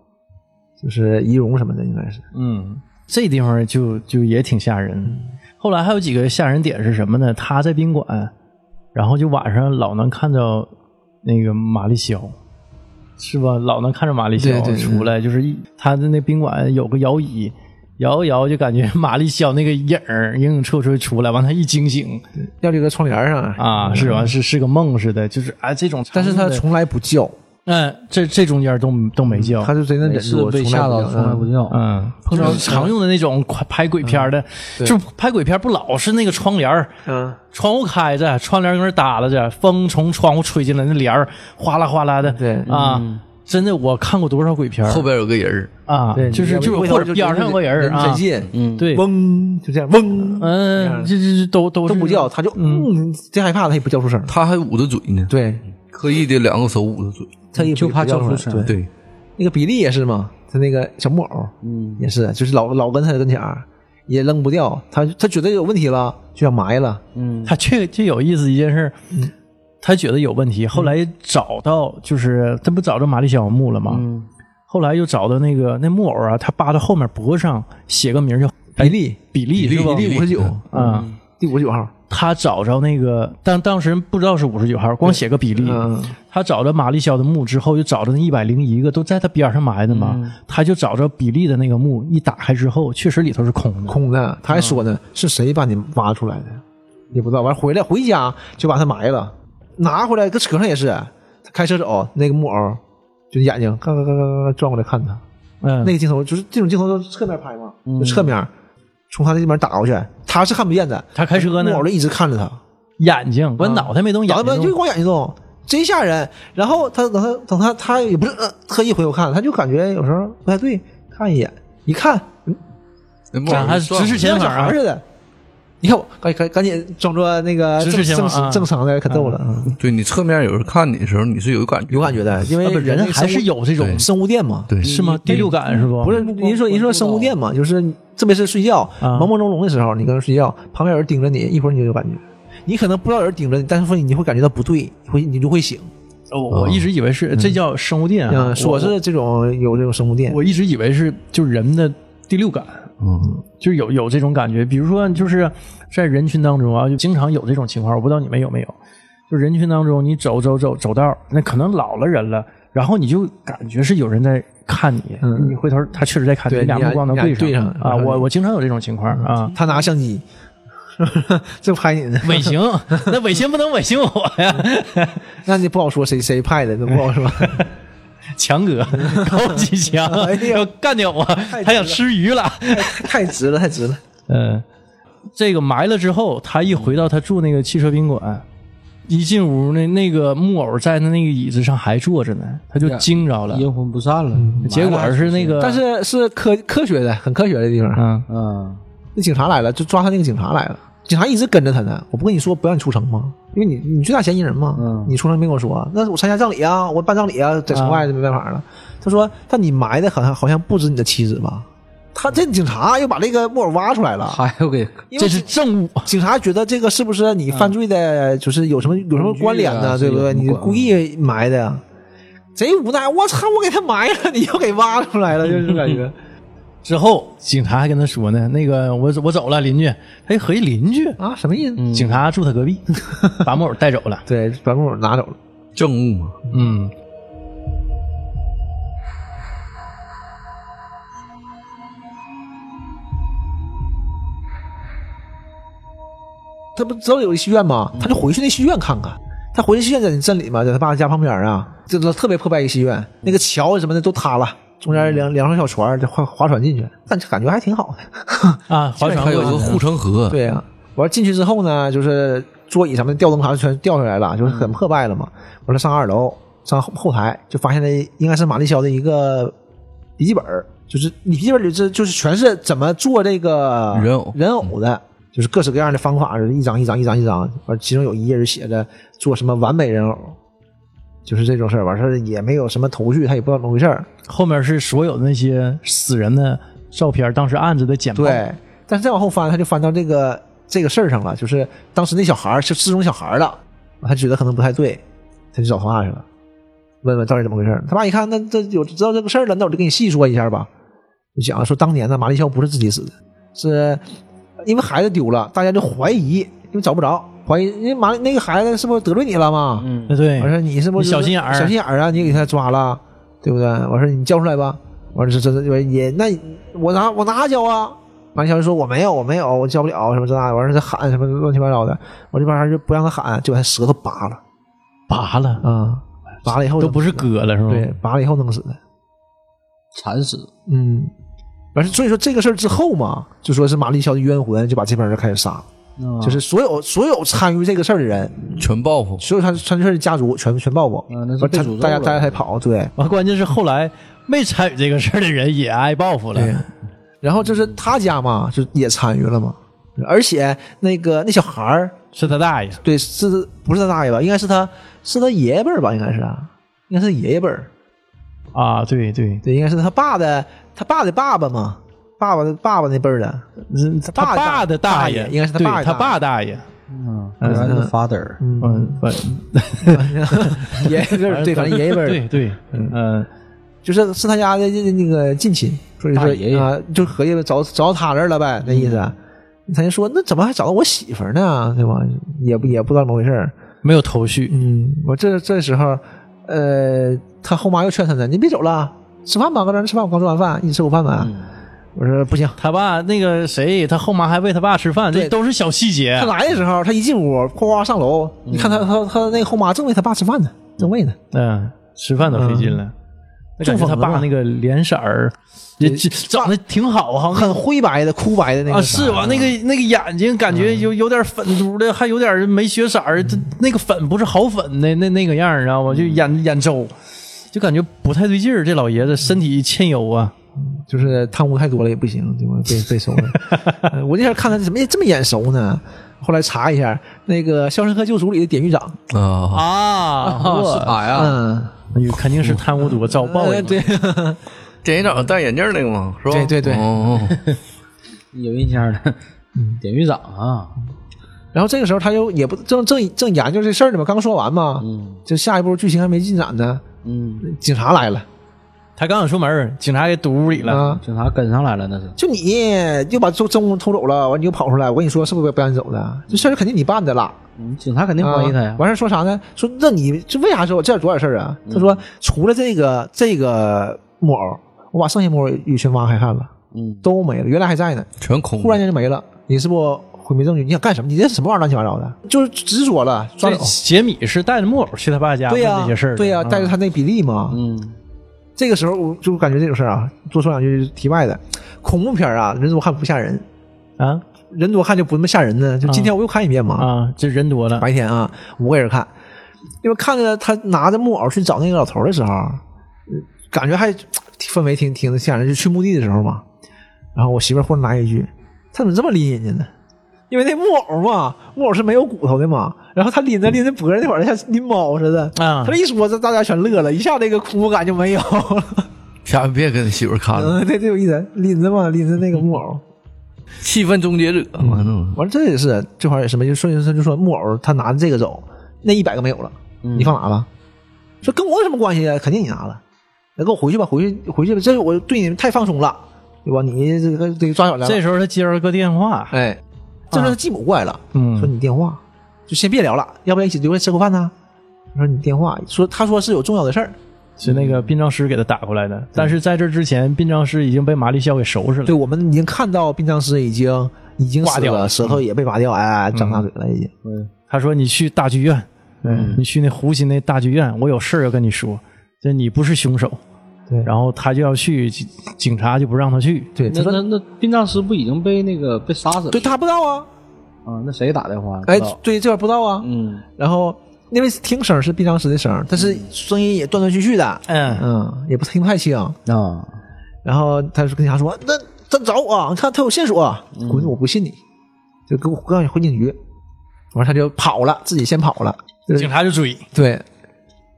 Speaker 2: 就是仪容什么的，应该是。
Speaker 1: 嗯，这地方就就也挺吓人。后来还有几个吓人点是什么呢？他在宾馆，然后就晚上老能看到那个玛丽肖，是吧？老能看着玛丽肖出来，就是一他的那宾馆有个摇椅，摇一摇就感觉玛丽肖那个影儿影影绰绰出来，完他一惊醒。
Speaker 2: 掉这个窗帘上，
Speaker 1: 啊，是吧？是是个梦似的，就是啊这种，
Speaker 2: 但是他从来不叫，
Speaker 1: 嗯，这这中间都都没叫，
Speaker 2: 他就真的忍住，
Speaker 4: 是被
Speaker 2: 从来
Speaker 4: 吓到，
Speaker 2: 不
Speaker 4: 从来不叫。
Speaker 1: 嗯，碰到常用的那种拍鬼片的，就拍鬼片不老是那个窗帘儿
Speaker 2: 嗯，
Speaker 1: 窗户开着，窗帘搁那耷拉着，风从窗户吹进来，那帘儿哗啦哗啦的，
Speaker 2: 对。
Speaker 1: 啊，真的我看过多少鬼片儿？
Speaker 3: 后边有个人儿，
Speaker 1: 啊，
Speaker 2: 对，
Speaker 1: 就是就是或者边上有个人儿啊。
Speaker 4: 嗯，
Speaker 1: 对，
Speaker 2: 嗡，就这样，嗡，
Speaker 1: 嗯，这这这都都
Speaker 2: 都不叫，他就嗯，最害怕，他也不叫出声。
Speaker 3: 他还捂着嘴呢，
Speaker 2: 对，
Speaker 3: 刻意的两个手捂着嘴。
Speaker 2: 他也不
Speaker 4: 就怕
Speaker 2: 叫出
Speaker 4: 声
Speaker 2: 对，
Speaker 3: 对，
Speaker 2: 那个比利也是嘛，他那个小木偶，
Speaker 4: 嗯，
Speaker 2: 也是，就是老老跟他跟前儿，也扔不掉，他他觉得有问题了，就想埋了。
Speaker 4: 嗯，
Speaker 1: 他这这有意思一件事儿，他觉得有问题，后来找到就是他不找着玛丽小木了吗？
Speaker 4: 嗯
Speaker 1: 后来又找到那个那木偶啊，他扒到后面脖上写个名儿叫
Speaker 2: 比利，
Speaker 1: 比利是吧？
Speaker 2: 比利五十九，
Speaker 1: 啊，
Speaker 2: 第五十九号，
Speaker 1: 他找着那个，但当时不知道是五十九号，光写个比利。
Speaker 2: 嗯，
Speaker 1: 他找着玛丽肖的墓之后，又找着那一百零一个都在他边上埋的嘛，他就找着比利的那个墓，一打开之后，确实里头是空的。
Speaker 2: 空的。他还说呢，是谁把你挖出来的？也不知道。完回来回家就把他埋了，拿回来搁车上也是，他开车走，那个木偶就眼睛嘎嘎嘎嘎嘎转过来看他。
Speaker 1: 嗯，
Speaker 2: 那个镜头就是这种镜头都是侧面拍嘛，就侧面从他那边打过去，他是看不见的，
Speaker 1: 他开车呢？
Speaker 2: 木偶，就一直看着他，
Speaker 1: 眼睛我脑袋没动，眼
Speaker 2: 然后就光眼睛动，真吓人。然后他等他等他他也不是、呃、特意回头看，他就感觉有时候不太对，看一眼，一看
Speaker 3: 那木偶就算
Speaker 1: 直视前方
Speaker 2: 似的。你看我赶赶赶紧装作那个正正正常的，可逗了，嗯
Speaker 3: 对你侧面有人看你的时候，你是有感觉，
Speaker 2: 有感觉的，因为
Speaker 1: 人还是有这种
Speaker 2: 生物电嘛，
Speaker 3: 对
Speaker 1: 是吗？第六感是不？
Speaker 2: 不是，您说您说生物电嘛，就是特别是睡觉
Speaker 1: 啊
Speaker 2: 朦朦胧胧的时候，你跟人睡觉，旁边有人盯着你，一会儿你就有感觉。你可能不知道有人盯着你，但是说你会感觉到不对，你会你就会醒。
Speaker 1: 我我一直以为是这叫生物电啊，
Speaker 2: 嗯，是这种有这种生物电，
Speaker 1: 我一直以为是就是人的第六感，
Speaker 3: 嗯，
Speaker 1: 就有有这种感觉。比如说，就是在人群当中啊，就经常有这种情况，我不知道你们有没有。就人群当中，你走走走走道，那可能老了人了，然后你就感觉是有人在看你，
Speaker 2: 嗯
Speaker 1: 你回头他确实在看你，
Speaker 2: 对你
Speaker 1: 俩目光能
Speaker 2: 俩
Speaker 1: 对
Speaker 2: 对上
Speaker 1: 啊。
Speaker 2: 嗯
Speaker 1: 我我经常有这种情况啊。
Speaker 2: 他拿相机，这 拍你呢，
Speaker 1: 尾行，那尾行不能尾行我呀，
Speaker 2: 那你不好说谁谁派的，那不好说。
Speaker 1: 强哥 高级强
Speaker 2: 哎呀，
Speaker 1: 要干掉我，他想吃鱼了。
Speaker 2: 太值了，太值了。
Speaker 1: 嗯，这个埋了之后，他一回到他住那个汽车宾馆，一进屋那那个木偶在他那个椅子上还坐着呢，他就惊着了。
Speaker 4: 阴魂不散了。
Speaker 1: 结果是那个，
Speaker 2: 但是是科科学的，很科学的地方。
Speaker 1: 嗯，
Speaker 4: 嗯，
Speaker 2: 那警察来了，就抓他那个警察来了。警察一直跟着他呢，我不跟你说不让你出城吗？因为你你最大嫌疑人嘛。
Speaker 4: 嗯
Speaker 2: 你出城没跟我说，那我参加葬礼啊，我办葬礼啊，在城外就没办法了。他说，但你埋的好像好像不止你的妻子吧？他这警察又把这个木偶挖出来了，
Speaker 4: 还要给
Speaker 1: 这是证物。
Speaker 2: 警察觉得这个是不是你犯罪的，就是有什么有什么关联呢？对不对？你故意埋的呀，贼无奈。我操！我给他埋了，你又给挖出来了，就是感觉。
Speaker 1: 之后警察还跟他说呢，那个我我走了，邻居。他一合计邻居，
Speaker 2: 啊，什么意思？
Speaker 1: 警察住他隔壁，把木偶带走了。
Speaker 2: 对，把木偶拿走了。
Speaker 3: 证物嘛，
Speaker 1: 嗯，
Speaker 2: 他不知道有个戏院吗？他就回去那戏院看看。他回去戏院在你镇里嘛，在他爸家旁边啊，这都特别破败一个戏院，那个桥什么的都塌了，中间两两艘小船，就划划船进去，但感觉还挺好的。
Speaker 1: 啊，划船
Speaker 3: 还有个护城河，
Speaker 2: 对呀、完了进去之后呢，就是座椅什么的、吊灯啥全掉下来了，就是很破败了嘛。完了上二楼，上后后台就发现了应该是马丽肖的一个笔记本，就是你笔记本里这就是全是怎么做这个
Speaker 3: 人偶
Speaker 2: 人偶的，就是各式各样的方法，一张一张一张一张，完其中有一页是写着做什么完美人偶。就是这种事儿，完事儿也没有什么头绪，他也不知道怎么回事儿。
Speaker 1: 后面是所有的那些死人的照片，当时案子的简报。
Speaker 2: 对，但是再往后翻，他就翻到这个这个事儿上了，就是当时那小孩儿是失踪小孩儿了，他觉得可能不太对，他就找他爸去了，问问到底怎么回事。他爸一看，那这有知道这个事儿了，那我就给你细说一下吧。就讲说当年呢，马丽肖不是自己死的，是因为孩子丢了，大家就怀疑，因为找不着，怀疑因为马那个孩子是不是得罪你了嘛？
Speaker 4: 嗯，
Speaker 1: 对对
Speaker 2: 我，说你是不是
Speaker 1: 小心眼儿
Speaker 2: 小心眼儿啊！你给他抓了，对不对？我说你交出来吧。我说这这这也那我拿我拿交啊。马小就说我没有我没有我交不了什么这那的。完事他喊什么乱七八糟的，我这边就不让他喊，就把他舌头拔了
Speaker 1: 拔了，
Speaker 2: 啊、拔了以后
Speaker 1: 都不是割了是吧？
Speaker 2: 对，拔了以后弄死的。
Speaker 4: 惨死。
Speaker 2: 嗯，完事所以说这个事儿之后嘛，就说是马丽肖的冤魂就把这帮人开始杀，
Speaker 4: 啊
Speaker 2: 就是所有所有参与这个事儿的人，
Speaker 3: 全报复。
Speaker 2: 所有参参与事儿的家族全全报复，
Speaker 4: 啊那是
Speaker 2: 完他
Speaker 4: 诅咒
Speaker 2: 大家
Speaker 4: 了
Speaker 2: 大家才跑，对。
Speaker 1: 完，关键是后来没参与这个事儿的人也挨报复了。
Speaker 2: 对，然后就是他家嘛，就也参与了嘛，而且那个那小孩儿，
Speaker 1: 是他大爷，
Speaker 2: 对，是不是他大爷吧？应该是他是他爷爷辈儿吧？应该是啊，应该是爷爷辈儿，
Speaker 1: 啊，对对，
Speaker 2: 对，应该是他爸的他爸的爸爸嘛，爸爸的爸爸那辈儿的，
Speaker 1: 嗯他
Speaker 2: 爸
Speaker 1: 爸的
Speaker 2: 大
Speaker 1: 爷
Speaker 2: 应该是他
Speaker 1: 爸他
Speaker 2: 爸的大
Speaker 1: 爷，
Speaker 4: 嗯，grandfather，
Speaker 2: 嗯，
Speaker 1: 嗯，反
Speaker 2: 爷爷辈儿，对，反正爷爷辈儿，
Speaker 1: 对对，嗯，
Speaker 2: 就是是他家的那个近亲，所以说
Speaker 4: 大爷爷
Speaker 2: 啊，就合计找找到他这儿了呗，那意思。他就说那怎么还找到我媳妇儿呢？对吧？也不也不知道怎么回事儿。
Speaker 1: 没有头绪，
Speaker 2: 嗯，我这这时候，呃，他后妈又劝他呢，你别走了，吃饭吧，搁这儿吃饭，我刚做完饭，一起吃口饭吧。我说不行，
Speaker 1: 他爸那个谁，他后妈还喂他爸吃饭，这都是小细节
Speaker 2: 他。来的时候，他一进屋，哗哗上楼，你看他他他那个后妈正喂他爸吃饭呢，正喂呢。
Speaker 1: 嗯，吃饭都费劲了。那感觉他爸那个脸色儿也这长得挺好，哈
Speaker 2: 很灰白的、枯白的那个
Speaker 1: 啊，是吧？那个那个眼睛感觉有有点粉嘟的，还有点没血色儿，这那个粉不是好粉的那那个样儿，你知道吗？就眼眼周，就感觉不太对劲儿。这老爷子身体欠优啊，
Speaker 2: 就是贪污太多了也不行，对吧？被被收了。呃我那天看他怎么这么眼熟呢？后来查一下，那个《肖申克救赎》里的典狱长，
Speaker 3: 啊，
Speaker 1: 啊，
Speaker 4: 是他呀，
Speaker 2: 嗯，
Speaker 1: 那肯定是贪污多遭报应。
Speaker 2: 呃对，
Speaker 3: 典狱长戴眼镜那个嘛，是吧？
Speaker 2: 对对对
Speaker 3: 哦，
Speaker 4: 有印象的，典狱长啊，
Speaker 2: 然后这个时候他又也不正正正研究这事儿呢嘛，刚说完嘛，
Speaker 4: 嗯
Speaker 2: 就下一步剧情还没进展呢，
Speaker 4: 嗯，
Speaker 2: 警察来了
Speaker 1: 他刚想出门，警察给堵屋里了。
Speaker 2: 啊，
Speaker 4: 警察跟上来了，那是，
Speaker 2: 就你又把周真物偷走了，完你又跑出来，我跟你说是不是不让你走的？这事儿肯定你办的了。
Speaker 4: 嗯，警察肯定怀疑他呀
Speaker 2: 啊，完事儿说啥呢？说那你这为啥说我这多少事儿啊？他说除了这个这个木偶，我把剩下木偶也全挖开看了，
Speaker 4: 嗯，
Speaker 2: 都没了，原来还在呢，
Speaker 3: 全空。
Speaker 2: 忽然间就没了。你是不毁灭证据？你想干什么？你这什么玩意儿乱七八糟的？就是执着了，抓
Speaker 1: 这
Speaker 2: 走。
Speaker 1: 杰米是带着木偶去他爸家
Speaker 2: 对呀、
Speaker 1: 问这些事儿的，
Speaker 2: 对呀、
Speaker 1: 啊
Speaker 2: 带着他那比利嘛。
Speaker 4: 嗯，
Speaker 2: 这个时候我就感觉这种事儿啊，多说两句题外的，恐怖片儿啊，人多看不吓人，
Speaker 1: 啊
Speaker 2: 人多看就不那么吓人呢。就今天我又看一遍嘛，
Speaker 1: 啊，这人多了，
Speaker 2: 白天啊，五个人看，因为看着他拿着木偶去找那个老头的时候，呃感觉还氛围挺挺吓人。就去墓地的时候嘛，然后我媳妇儿忽然来一句：“他怎么这么拎人家呢？”因为那木偶嘛，木偶是没有骨头的嘛，然后他拎着拎着脖子那会儿像拎猫似的。
Speaker 1: 啊
Speaker 2: 他这一说，这大家全乐了，一下那个恐怖感就没有了。
Speaker 3: 下回别跟你媳妇儿看了，
Speaker 2: 嗯，对，这有意思，拎着嘛，拎着那个木偶。
Speaker 3: 气氛终结者，完了，
Speaker 2: 完了，这也是这块儿也是嘛，就说他就说木偶他拿着这个走，那一百个没有了，你放哪了？说跟我有什么关系啊？肯定你拿了，那跟我回去吧，回去回去吧，这我对你太放松了，对吧？你这个得抓小来了。
Speaker 1: 这时候他接了个电话，
Speaker 2: 哎，这时候他继母过来了，
Speaker 1: 嗯
Speaker 2: 说你电话，就先别聊了，要不然一起留下吃口饭呢？他说你电话，说他说是有重要的事儿，
Speaker 1: 是那个殡葬师给他打过来的，但是在这之前，殡葬师已经被马丽肖给收拾了。
Speaker 2: 对我们已经看到殡葬师已经已经死了，
Speaker 1: 挂掉了
Speaker 2: 舌头也被拔掉，哎，张大嘴了已经。
Speaker 1: 嗯他说：“你去大剧院，
Speaker 2: 嗯
Speaker 1: 你去那湖心那大剧院，我有事儿要跟你说。这你不是凶手。”
Speaker 2: 对
Speaker 1: 然后他就要去，警警察就不让他去。
Speaker 2: 对，他说
Speaker 4: 那那那殡葬师不已经被那个被杀死了？
Speaker 2: 对他不知道啊，
Speaker 4: 啊，那谁打电话？
Speaker 2: 哎对，这边不知道啊。
Speaker 4: 嗯，
Speaker 2: 然后那位听声是殡葬师的声，但是声音也断断续续的，
Speaker 1: 嗯，
Speaker 2: 嗯，也不听不太清。
Speaker 4: 啊，
Speaker 2: 然后他就跟警察说：“那他找我啊，你看他有线索啊，滚，我不信你，就给我让你回警局。”完他就跑了，自己先跑了。
Speaker 1: 警察就追，
Speaker 2: 对，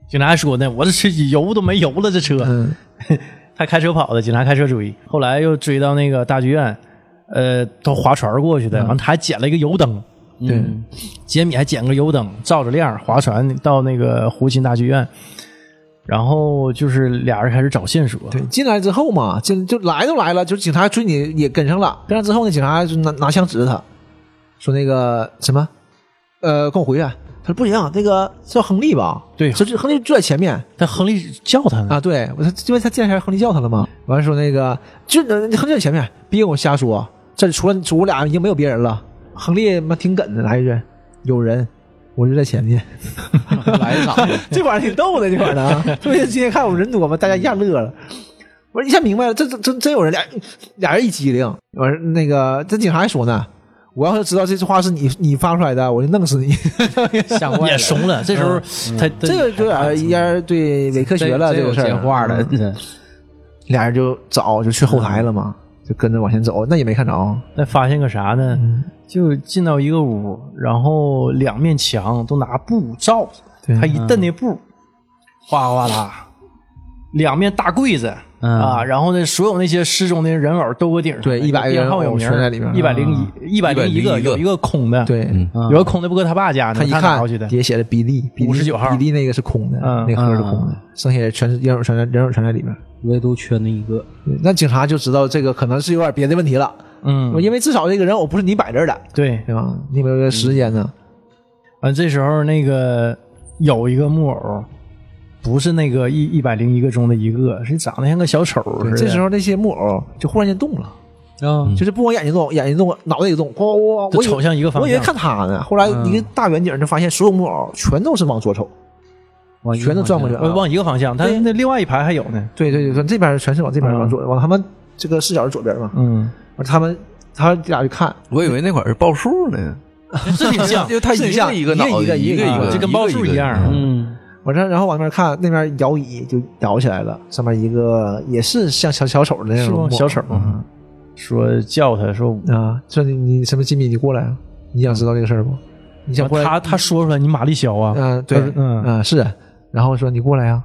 Speaker 1: 警察还说呢：“我这车油都没油了，这车。
Speaker 2: 嗯，
Speaker 1: 他开车跑的，警察开车追，后来又追到那个大剧院，呃，都划船过去的，完他还捡了一个油灯，
Speaker 2: 对，
Speaker 1: 杰米还捡个油灯照着亮划船到那个湖心大剧院，然后就是俩人开始找线索，
Speaker 2: 对，进来之后嘛，进就来都来了，就是警察追你也跟上了，跟上之后呢，警察就拿拿枪指着他，说那个什么，呃，跟我回去。他说不行，那个叫亨利吧？
Speaker 1: 对
Speaker 2: 说这亨利就在前面
Speaker 1: 但亨利叫他呢，
Speaker 2: 啊。对，我他因为他进来前亨利叫他了嘛。完了说那个就呃亨利在前面，别跟我瞎说，这除了除我俩已经没有别人了。亨利妈挺梗的，来一句有人，我就在前面。
Speaker 4: 来一场，
Speaker 2: 这玩意儿挺逗的，这玩意儿啊，特别是今天看我们人多嘛，大家一下乐了。我说一下明白了，这这真真有人俩俩人一激灵。我说那个这警察还说呢，我要是知道这句话是你 你发出来的，我就弄死你。
Speaker 4: 吓坏了
Speaker 1: 也怂了。这时候他他
Speaker 2: 这个有点对伪科学了，这
Speaker 4: 有
Speaker 2: 个事
Speaker 4: 接话
Speaker 2: 儿。
Speaker 4: 了，
Speaker 2: 嗯俩人就找就去后台了嘛，就跟着往前走，那也没看着。
Speaker 1: 那发现个啥呢？就进到一个屋，然后两面墙都拿布罩着，他一蹬那布，哗哗啦，两面大柜子。
Speaker 4: 嗯
Speaker 1: 啊，然后呢，所有那些失踪的人偶都搁顶上，
Speaker 2: 对
Speaker 1: 一百个
Speaker 2: 人偶全在里面
Speaker 1: 一百零一，一百零一个，有一个空的，，
Speaker 2: 对，
Speaker 1: 有个空的不搁他爸家呢，
Speaker 2: 他一看底下写的比利，比利
Speaker 1: 59号
Speaker 2: 比利那个是空的，
Speaker 1: 嗯
Speaker 2: 那盒是空的，剩下全是人偶全在人偶全在里面。
Speaker 4: 唯独缺那一个。
Speaker 2: 那警察就知道这个可能是有点别的问题了，
Speaker 1: 嗯，
Speaker 2: 因为至少这个人偶不是你摆这儿的，
Speaker 1: 对。
Speaker 2: 对吧？你有没有这个时间呢？
Speaker 1: 完这时候那个有一个木偶，不是那个一一百零一个中的一个，是长得像个小丑似的。
Speaker 2: 这时候那些木偶就忽然间动了，
Speaker 4: 啊，
Speaker 2: 就是不光眼睛动，眼睛动，脑袋也动，咣咣咣，我
Speaker 1: 瞅向一个方向
Speaker 2: 我以为看他呢，后来一个大远景就发现所有木偶全都是往左瞅，
Speaker 4: 往
Speaker 2: 全都转过去。
Speaker 1: 了往一个方向，他那另外一排还有呢。
Speaker 2: 对对对，这边全是往这边
Speaker 1: 嗯
Speaker 2: 往左，往他们这个视角的左边嘛。
Speaker 1: 嗯，
Speaker 2: 完他们他俩就看，
Speaker 3: 我以为那块儿是报数呢，
Speaker 1: 是挺像
Speaker 3: 因，为他一个一个脑袋，
Speaker 2: 一个一个一个
Speaker 3: 一个
Speaker 1: 就跟报数一样。
Speaker 4: 嗯，
Speaker 2: 完事然后往那边看，那边摇椅就摇起来了，上面一个也是像小小丑的那？种
Speaker 1: 小丑说叫他说，
Speaker 2: 啊，说你你什么吉米，你过来啊，你想知道这个事儿不？你想过来？
Speaker 1: 他他说出来，你马力小啊，
Speaker 2: 嗯，对，
Speaker 1: 嗯
Speaker 2: 嗯是，然后说你过来呀，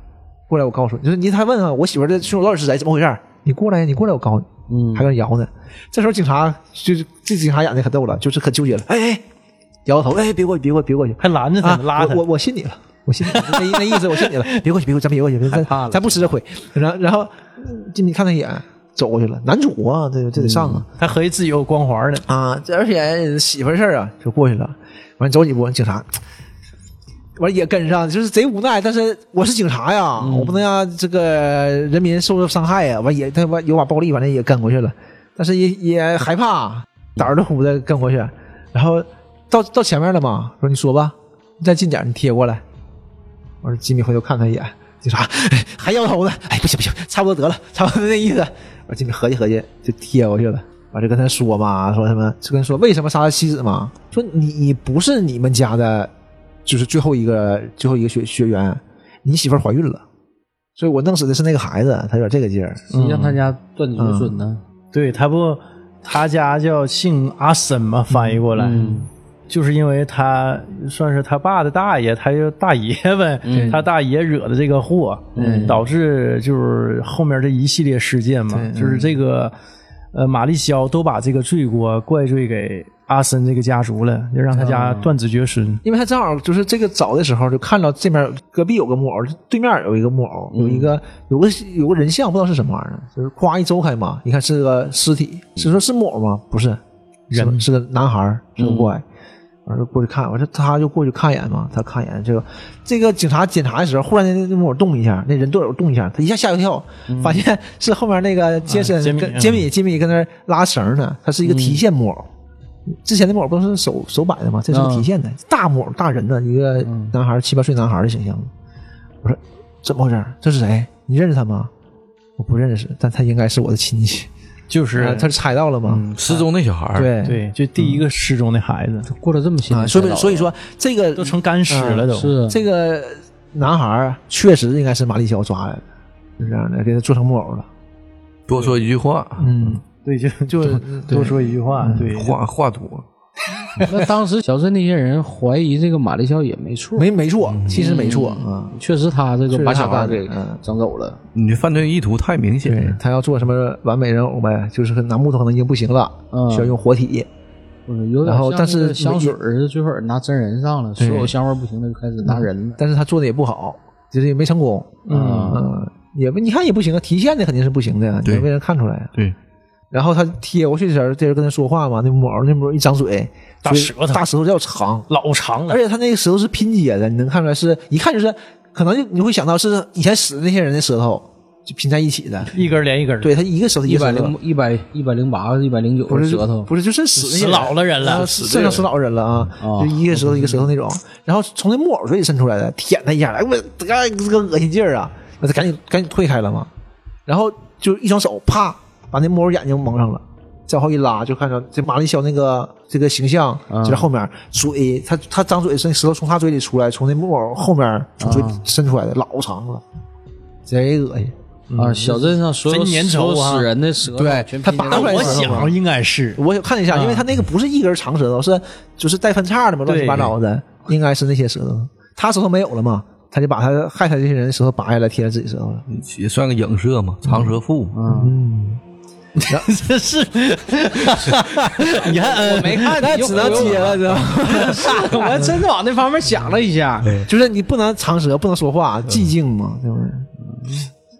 Speaker 2: 过来我告诉你，就是你他问啊，我媳妇儿的凶手到底是谁？怎么回事？你过来呀，你过来我告诉你。
Speaker 4: 嗯
Speaker 2: 还搁那摇呢。这时候警察就是这警察演的可逗了，就是可纠结了，哎哎，摇摇头，哎别过去，别过去，别过去，
Speaker 1: 还拦着他拉他。
Speaker 2: 我我信你了，我信你了，那那意思我信你了，别过去，别过去，咱别过去，咱咱不吃这亏。然后然后进去看他一眼，走过去了，男主啊，这这得上啊。
Speaker 1: 他合计自己有光环呢，
Speaker 2: 啊，这而且媳妇事儿啊，就过去了。完走几步，警察完也跟上，就是贼无奈。但是我是警察呀，我不能让这个人民受到伤害呀。完也他完有把暴力，反正也跟过去了，但是也也害怕，胆儿都呼的跟过去。然后到到前面了嘛，说你说吧，你再近点，你贴过来。我说吉米回头看他一眼，警察、哎还摇头呢，哎不行不行，差不多得了，差不多那意思。我说吉米合计合计就贴过去了。完就跟他说嘛，说什么就跟他说为什么杀他妻子嘛，说你你不是你们家的，就是最后一个最后一个学学员，你媳妇儿怀孕了，所以我弄死的是那个孩子，他有点这个劲儿。
Speaker 4: 实际上他家断子绝孙呢。
Speaker 1: 对他不，他家叫姓阿森嘛，翻译过来，
Speaker 4: 嗯
Speaker 1: 就是因为他算是他爸的大爷，他就大爷呗，他大爷惹的这个祸，导致就是后面这一系列事件嘛，就是这个呃玛丽肖都把这个罪过怪罪给阿森这个家族了，就让他家断子绝孙。
Speaker 2: 因为他正好就是这个找的时候就看到这边隔壁有个木偶，对面有一个木偶，有一个有个有个人像，不知道是什么玩意儿，就是夸一周开嘛，一看是个尸体，是说是木偶吗？不是，人。是个男孩儿，是个 boy。完了过去看，我说他就过去看一眼嘛，他看一眼这个这个警察检查的时候，忽然间那木偶动一下，那人队友动一下，他一下吓一跳，发现是后面那个杰森
Speaker 1: 杰米
Speaker 2: 跟杰米杰米跟那儿拉绳呢，他是一个提线木偶。之前的木偶不都是手手摆的吗？这是个提线的、大木偶，大人的一个男孩，七八岁男孩的形象。我说怎么回事？这是谁？你认识他吗？我不认识，但他应该是我的亲戚。
Speaker 1: 就是
Speaker 2: 啊他是猜到了吗？
Speaker 3: 失踪那小孩儿，
Speaker 2: 对。
Speaker 1: 对，就第一个失踪的孩子。
Speaker 4: 过了这么辛
Speaker 2: 啊，
Speaker 4: 苦，
Speaker 2: 所以所以说这个
Speaker 1: 都成干尸了，都
Speaker 4: 是。
Speaker 2: 这个男孩确实应该是玛丽肖抓来的，是这样的，给他做成木偶了。
Speaker 3: 多说一句话，
Speaker 2: 嗯，
Speaker 1: 对，就
Speaker 2: 就
Speaker 1: 多说一句话，对，
Speaker 3: 话话多，
Speaker 4: 那当时小镇那些人怀疑这个马丽肖也没错，
Speaker 2: 没没错，其实没错啊，
Speaker 4: 确实他这个把小
Speaker 2: 干的嗯
Speaker 4: 整走了。
Speaker 3: 你犯罪意图太明显了。
Speaker 2: 他要做什么完美人偶呗，就是拿木头可能已经不行了，
Speaker 4: 嗯
Speaker 2: 需要用活体。
Speaker 4: 嗯，有点
Speaker 2: 然后但是
Speaker 4: 香水儿，最后拿真人上了，所有香味儿不行的，就开始拿人了。
Speaker 2: 但是他做的也不好，就是也没成功。
Speaker 4: 嗯
Speaker 2: 嗯，也不你看也不行啊，提现的肯定是不行的，
Speaker 3: 对
Speaker 2: 能被人看出来。
Speaker 3: 对，
Speaker 2: 然后他贴过去的时候，这人跟他说话嘛，那木偶那木偶一张嘴，
Speaker 1: 大舌头。
Speaker 2: 大舌头要长，
Speaker 1: 老长了
Speaker 2: 而，且他那个舌头是拼接的，你能看出来是一看就是可能就你会想到是以前死的那些人的舌头就拼在一起的。
Speaker 1: 一根连一根。，
Speaker 2: 对他一个舌头一
Speaker 4: 一百零一百一百零八一百零九
Speaker 2: 不是
Speaker 4: 舌头，
Speaker 2: 不是就是死那些
Speaker 1: 死老了人了。
Speaker 2: 啊肾上死老人了啊，
Speaker 4: 啊
Speaker 2: 就一个舌头一个舌头那种，然后从那木偶嘴里伸出来的，舔他一下，哎我这个这个恶心劲儿啊，那他赶紧赶紧退开了嘛，然后就一双手啪把那木偶眼睛蒙上了。再往后一拉，就看着这马丽肖那个这个形象
Speaker 4: 啊
Speaker 2: 就在后面，嘴他他张嘴是那舌头从他嘴里出来，从那木偶后面从嘴伸出来的，老长了，贼恶心。
Speaker 4: 啊，小镇上所有
Speaker 1: 真粘
Speaker 4: 所有
Speaker 1: 稠啊
Speaker 4: 死人的舌头
Speaker 2: 对他拔出来
Speaker 1: 我想应该是
Speaker 2: 我看了一下，因为他那个不是一根长舌头，是就是带分叉的嘛，乱七八糟的，应该是那些舌头。他舌头没有了嘛，他就把他害他这些人舌头拔下来贴在自己舌头上。
Speaker 3: 也算个影射嘛，长舌妇。
Speaker 2: 嗯，
Speaker 1: 这 是，你看，我，
Speaker 4: 没看，
Speaker 2: 那只能接了，知道吗？
Speaker 4: 我还真往那方面想了一下。
Speaker 2: 就是你不能长舌，不能说话，寂静嘛，对不对？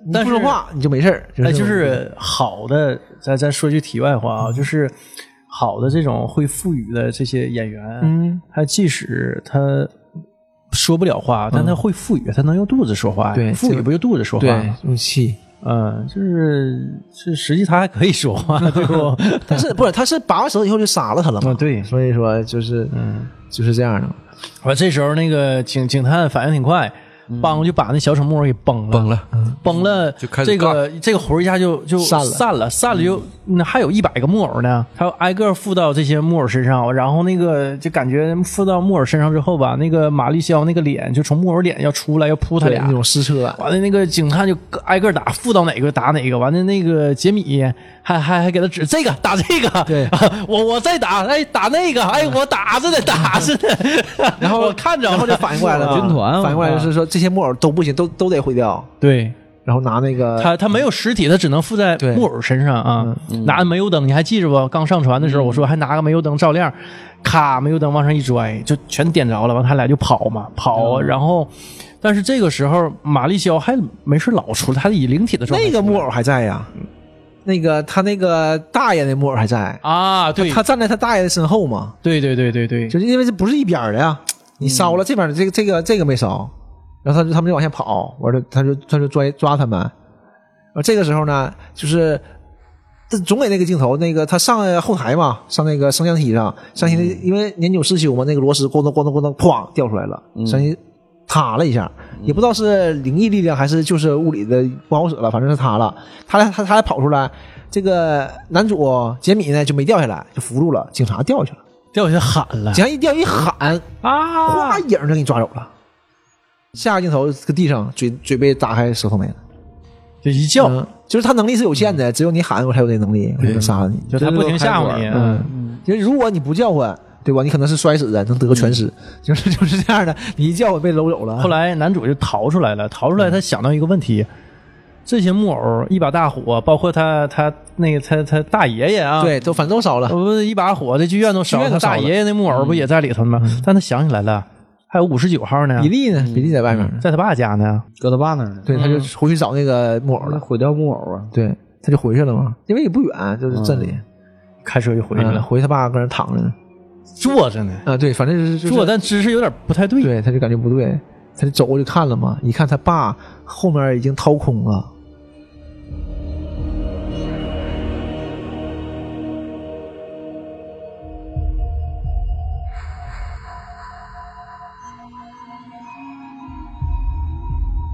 Speaker 2: 你不说话你就没事儿，
Speaker 1: 哎，
Speaker 2: 就
Speaker 1: 就是好的，咱咱说句题外话啊，就是好的这种会腹语的这些演员，
Speaker 2: 嗯，
Speaker 1: 他即使他说不了话，但他会腹语，他能用肚子说话呀。
Speaker 2: 对这个
Speaker 1: 腹语不就肚子说话
Speaker 2: 对
Speaker 1: 吗？
Speaker 2: 用气。
Speaker 1: 嗯，就是是实际他还可以说话，对不？
Speaker 2: 但是不是，他是拔完舌头以后就杀了他了嘛？
Speaker 1: 啊对
Speaker 2: 所以说就是
Speaker 1: 嗯，
Speaker 2: 就是这样的。
Speaker 1: 完这时候那个警警探反应挺快，梆就把那小丑木偶给崩了，
Speaker 3: 崩了，
Speaker 1: 崩了，
Speaker 3: 就开始
Speaker 1: 这个这个魂儿一下就就
Speaker 2: 散了
Speaker 1: 散了，散了就那还有一百个木偶呢，他要挨个附到这些木偶身上，然后那个就感觉附到木偶身上之后吧，那个玛丽肖那个脸就从木偶脸要出来要扑他俩
Speaker 2: 那，种撕扯，
Speaker 1: 完了那个警探就挨个打，附到哪个打哪个，完了那个杰米还还还给他指这个打这个，
Speaker 2: 对
Speaker 1: 我我再打，哎打那个，哎我打着呢打着呢，然后我看着了，
Speaker 2: 然后就反应过来了，
Speaker 4: 军团
Speaker 2: 反应过来就是说这些木偶都不行，都都得毁掉。
Speaker 1: 对。
Speaker 2: 然后拿那个
Speaker 1: 他他没有实体，他只能附在木偶身上啊。拿煤油灯，你还记着不？刚上船的时候，我说还拿个煤油灯照亮，咔，煤油灯往上一拽，就全点着了。完，他俩就跑嘛，跑。然后，但是这个时候，玛丽肖还没事老出来，他以灵体的状态
Speaker 2: 那个木偶还在呀，那个他那个大爷那木偶还在，
Speaker 1: 啊，对，
Speaker 2: 他站在他大爷的身后嘛，
Speaker 1: 对对对对对，
Speaker 2: 就是因为这不是一边儿的呀，你烧了这边的这个这个这个没烧，然后他就他们就往下跑，完了他就他就抓抓他们，而这个时候呢，就是这总给那个镜头，那个他上后台嘛，上那个升降梯上，升降梯因为年久失修嘛，那个螺丝咣当咣当咣当哐掉出来了，升降梯塌了一下，也不知道是灵异力量还是就是物理的不好使了，反正是塌了，他俩他他俩跑出来，这个男主杰米呢就没掉下来，就扶住了，警察掉下去了。
Speaker 1: 掉下去喊了
Speaker 2: 警察一掉一喊，
Speaker 1: 啊！
Speaker 2: 哗，影儿就给你抓走了。下个镜头，搁地上，嘴嘴被打开，舌头没了。
Speaker 1: 就一叫，
Speaker 2: 嗯，就是他能力是有限的，只有你喊我才有这能力，我就能杀了你。
Speaker 1: 就他不停吓唬你，嗯，
Speaker 2: 嗯，就是如果你不叫唤，对吧？你可能是摔死的，能得个全尸，就是就是这样的。你一叫我被搂走了。
Speaker 1: 后来男主就逃出来了，逃出来他想到一个问题：这些木偶一把大火，包括他他那个他他大爷爷啊，
Speaker 2: 对，都反正都烧了。
Speaker 1: 不是一把火，这剧院都烧了，他大爷爷那木偶不也在里头吗？但他想起来了，还有五十九号呢
Speaker 2: 比，利呢？比利在外面呢。
Speaker 1: 在他爸家呢。
Speaker 4: 搁他爸那儿呢，
Speaker 2: 对，他就回去找那个木偶了。
Speaker 4: 那毁掉木偶啊，
Speaker 2: 对，他就回去了嘛，因为也不远，就是镇里。
Speaker 1: 开车就回去
Speaker 2: 嗯
Speaker 1: 了，
Speaker 2: 回他爸搁那躺着呢。
Speaker 1: 坐着呢，
Speaker 2: 啊，对，反正就是就是
Speaker 1: 坐，但姿势有点不太对。
Speaker 2: 对，他就感觉不对，他就走过去看了嘛，一看他爸后面已经掏空了。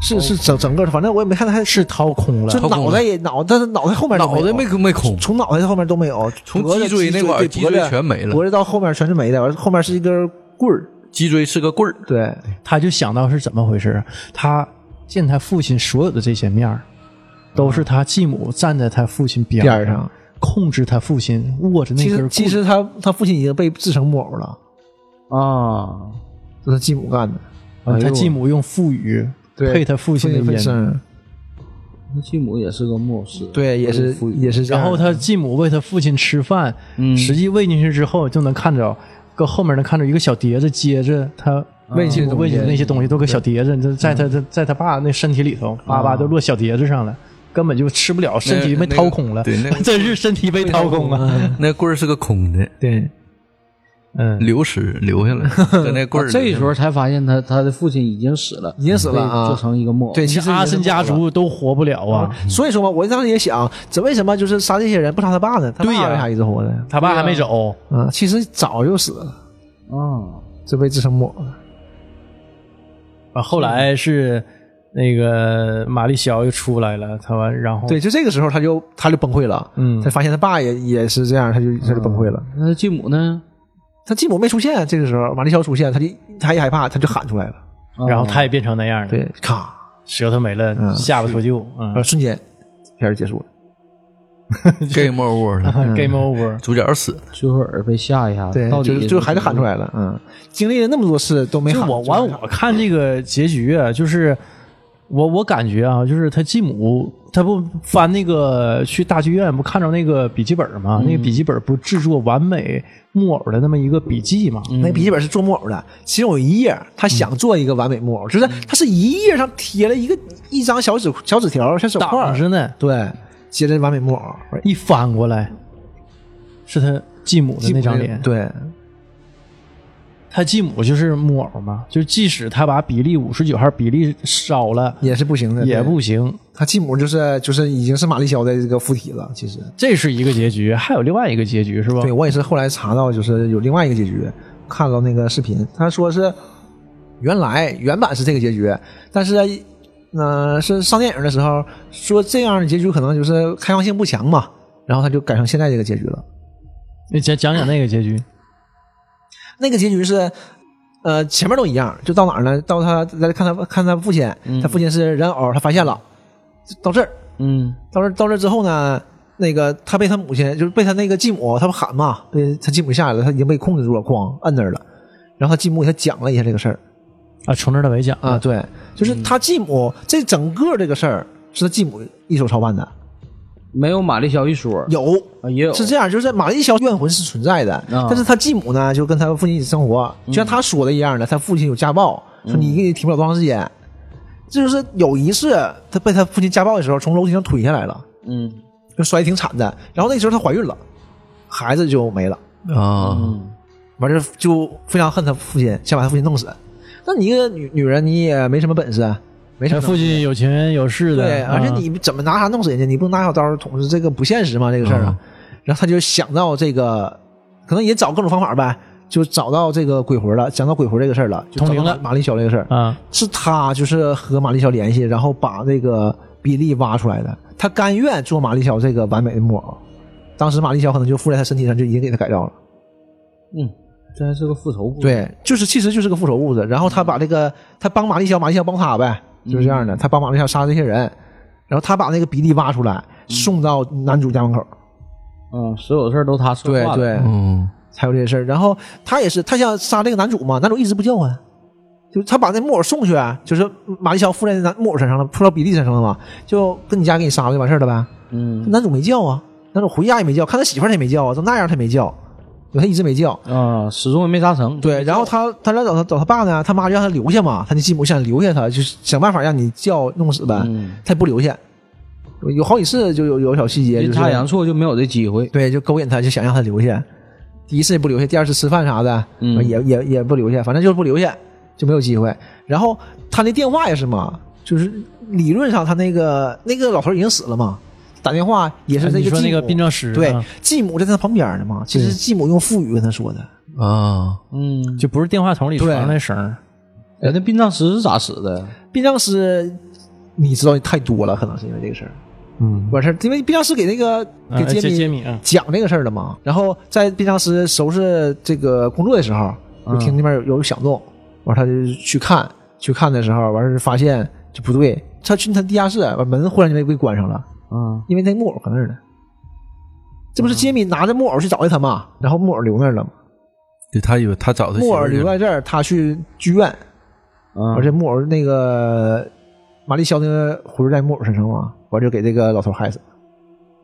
Speaker 2: 是是整整个，反正我也没看他，
Speaker 1: 是掏空了。
Speaker 2: 脑袋也脑，但是脑袋后面
Speaker 3: 脑袋没没空，
Speaker 2: 从脑袋到后面都没有，
Speaker 3: 从脊椎那块脊椎
Speaker 2: 脖子
Speaker 3: 全没了
Speaker 2: 脖子到后面全是没的，完了后面是一根棍儿，
Speaker 3: 脊椎是个棍儿，
Speaker 2: 对，
Speaker 1: 他就想到是怎么回事。他见他父亲所有的这些面儿，都是他继母站在他父亲边
Speaker 2: 上，
Speaker 1: 控制他父亲握着那根棍。
Speaker 2: 其实他他父亲已经被制成木偶了，
Speaker 4: 啊，
Speaker 2: 这是继母干的。
Speaker 1: 啊他继母用腹语
Speaker 2: 对
Speaker 1: 配他父亲的音，
Speaker 2: 声，
Speaker 4: 那继母也是个木偶师，
Speaker 2: 对，也是也是这样。
Speaker 1: 然后他继母喂他父亲吃饭，
Speaker 4: 嗯
Speaker 1: 实际喂进去之后就能看着，搁后面能看着一个小碟子接着他喂进去喂进去那些东西都搁小碟子，就在他在在他爸那身体里头，叭叭都落小碟子上了。根本就吃不了，身体被掏空了。
Speaker 3: 对那
Speaker 1: 真是身体被掏空啊！
Speaker 3: 那棍儿是个空的，
Speaker 2: 对，
Speaker 1: 嗯，
Speaker 3: 流失留下来，在那棍儿
Speaker 4: 啊
Speaker 3: 里
Speaker 4: 这时候才发现他他的父亲已经死了，
Speaker 2: 已经死了啊
Speaker 4: 做成一个木偶。
Speaker 2: 对，其实
Speaker 1: 阿森家族都活不了啊！
Speaker 2: 所以说嘛，我当时也想，这为什么就是杀这些人不杀他爸呢？他
Speaker 1: 对呀
Speaker 2: 爸为啥一直活着？
Speaker 1: 他爸还没走，
Speaker 2: 啊，其实早就死了，
Speaker 4: 啊，
Speaker 2: 这被制成木偶了。
Speaker 1: 啊，后来是那个玛丽肖又出来了，他完然后
Speaker 2: 对，就这个时候他就他就崩溃了，
Speaker 1: 嗯
Speaker 2: 他发现他爸也也是这样，他就他就崩溃了。
Speaker 4: 那继母呢？
Speaker 2: 他继母没出现，这个时候玛丽肖出现，他就他一害怕，他就喊出来了。
Speaker 4: 啊
Speaker 1: 然后他也变成那样了，
Speaker 2: 对，咔，
Speaker 1: 舌头没了，
Speaker 2: 嗯
Speaker 1: 下巴脱臼，嗯
Speaker 2: 呃，瞬间片儿结束了。
Speaker 3: game over 了，，
Speaker 1: game over。
Speaker 3: 主角死了，
Speaker 4: 最后耳被吓一下，
Speaker 2: 对，
Speaker 4: 到底
Speaker 2: 就就还是喊出来了。嗯，经历了那么多次都没喊。
Speaker 1: 就我完我看这个结局啊，就是我我感觉啊，就是他继母他不翻那个去大剧院不看着那个笔记本吗？那个笔记本不制作完美木偶的那么一个笔记吗？
Speaker 2: 那笔记本是做木偶的，其中有一页他想做一个完美木偶，就是他是一页上贴了一个一张小纸小纸条、小手块儿，
Speaker 1: 挡着呢，
Speaker 2: 对，接着完美木偶。
Speaker 1: 一翻过来是他继母的那张脸。
Speaker 2: 对，
Speaker 1: 他继母就是木偶嘛，就是即使他把比利五十九号比利烧了
Speaker 2: 也是不行的，
Speaker 1: 也不行。
Speaker 2: 他继母就是就是已经是玛丽肖的这个附体了，其实。
Speaker 1: 这是一个结局，还有另外一个结局是吧？
Speaker 2: 对我也是后来查到，就是有另外一个结局，看到那个视频，他说是原来原版是这个结局，但是呃是上电影的时候说这样的结局可能就是开放性不强嘛，然后他就改成现在这个结局了。
Speaker 1: 你讲讲讲那个结局。
Speaker 2: 那个结局是，呃，前面都一样，就到哪儿呢？到他来看他看他父亲，他父亲是人偶，他发现了，到这儿，
Speaker 4: 嗯。
Speaker 2: 到这儿到这儿之后呢，那个他被他母亲，就是被他那个继母，他不喊嘛，被他继母下来了，他已经被控制住了，哐摁那儿了。然后他继母给他讲了一下这个事儿
Speaker 1: 啊，从这儿到尾讲
Speaker 2: 啊，对，就是他继母这整个这个事儿是他继母一手操办的，
Speaker 4: 没有玛丽肖一说，
Speaker 2: 有
Speaker 4: 啊也有。
Speaker 2: 是这样，就是玛丽肖怨魂是存在的，
Speaker 4: 啊。
Speaker 2: 但是他继母呢，就跟他父亲一起生活，就像他说的一样的，他父亲有家暴，说你给停不了多长时间。这就是有一次他被他父亲家暴的时候，从楼梯上推下来了，
Speaker 4: 嗯。
Speaker 2: 就摔得挺惨的。然后那时候她怀孕了，孩子就没了，
Speaker 3: 啊，
Speaker 4: 嗯。
Speaker 2: 完事就非常恨他父亲，想把他父亲弄死。那你一个女女人，你也没什么本事，没什么
Speaker 1: 他父亲有钱有势的，
Speaker 2: 对，而且
Speaker 1: 啊
Speaker 2: 你怎么拿啥弄死人家？你不能拿小刀捅死，这个不现实嘛？这个事儿啊。然后他就想到这个，可能也找各种方法呗，就找到这个鬼魂了，想到鬼魂这个事儿了，就
Speaker 1: 通
Speaker 2: 到玛丽肖这个事儿，
Speaker 1: 啊，
Speaker 2: 是他就是和玛丽肖联系，然后把这个比利挖出来的。他甘愿做玛丽肖这个完美的木偶，当时玛丽肖可能就附在他身体上，就已经给他改造了。
Speaker 4: 嗯，这还是个复仇故事。
Speaker 2: 对，就是其实就是个复仇物质。然后他把这个他帮玛丽肖，玛丽肖帮他呗，就是这样的。他帮玛丽肖杀这些人，然后他把那个比利挖出来，送到男主家门口。
Speaker 4: 嗯，所有的事儿都他策划的。
Speaker 2: 对对，
Speaker 3: 嗯，
Speaker 2: 才有这些事儿。然后他也是，他想杀这个男主嘛，男主一直不叫唤，就是他把那木偶送去，就是玛丽乔附在那男木偶身上了，附到比利身上了嘛，就跟你家给你杀了就完事儿了呗。
Speaker 4: 嗯
Speaker 2: 男主没叫啊，男主回家也没叫，看他媳妇儿他也没叫啊，就那样他没叫，对他一直没叫。
Speaker 4: 啊，始终也没达成。
Speaker 2: 对，然后他他来找他找他爸呢，他妈就让他留下嘛，他那继母想留下他，就是想办法让你叫弄死呗，
Speaker 4: 嗯
Speaker 2: 他也不留下。有有好几次就有有小细节，
Speaker 4: 阴差阳错就没有这机会。
Speaker 2: 对，就勾引他，就想让他留下。第一次也不留下，第二次吃饭啥的，
Speaker 4: 嗯
Speaker 2: 也也也不留下，反正就是不留下，就没有机会。然后他那电话也是嘛，就是理论上他那个那个老头已经死了嘛，打电话也是
Speaker 1: 哎你说那个
Speaker 2: 这个继母
Speaker 1: 殡葬师
Speaker 2: 对
Speaker 1: 啊，
Speaker 2: 继母在他旁边呢嘛，其实继母用腹语跟他说的，
Speaker 3: 啊，
Speaker 4: 嗯，
Speaker 1: 就不是电话筒里
Speaker 2: 对
Speaker 1: 传那声儿。
Speaker 4: 哎，那殡葬师是咋死的？
Speaker 2: 殡葬师你知道太多了，可能是因为这个事儿，
Speaker 1: 嗯，
Speaker 2: 完事儿，因为殡葬师给那个给
Speaker 1: 啊揭
Speaker 2: 杰米
Speaker 1: 啊，
Speaker 2: 讲这个事儿了嘛。然后在殡葬师收拾这个工作的时候，就听那边有有响动，完他就去看，去看的时候，完事儿发现就不对，他去他地下室，把门忽然间被关上了，
Speaker 4: 啊，
Speaker 2: 因为那木偶搁那儿呢。这不是杰米拿着木偶去找的他嘛，然后木偶留那儿了吗，
Speaker 3: 对他以为他找他媳
Speaker 2: 木偶留在这儿，他去剧院，
Speaker 4: 啊
Speaker 2: 而且木偶那个玛丽肖那个魂在木偶身上嘛，完就给这个老头害死。了，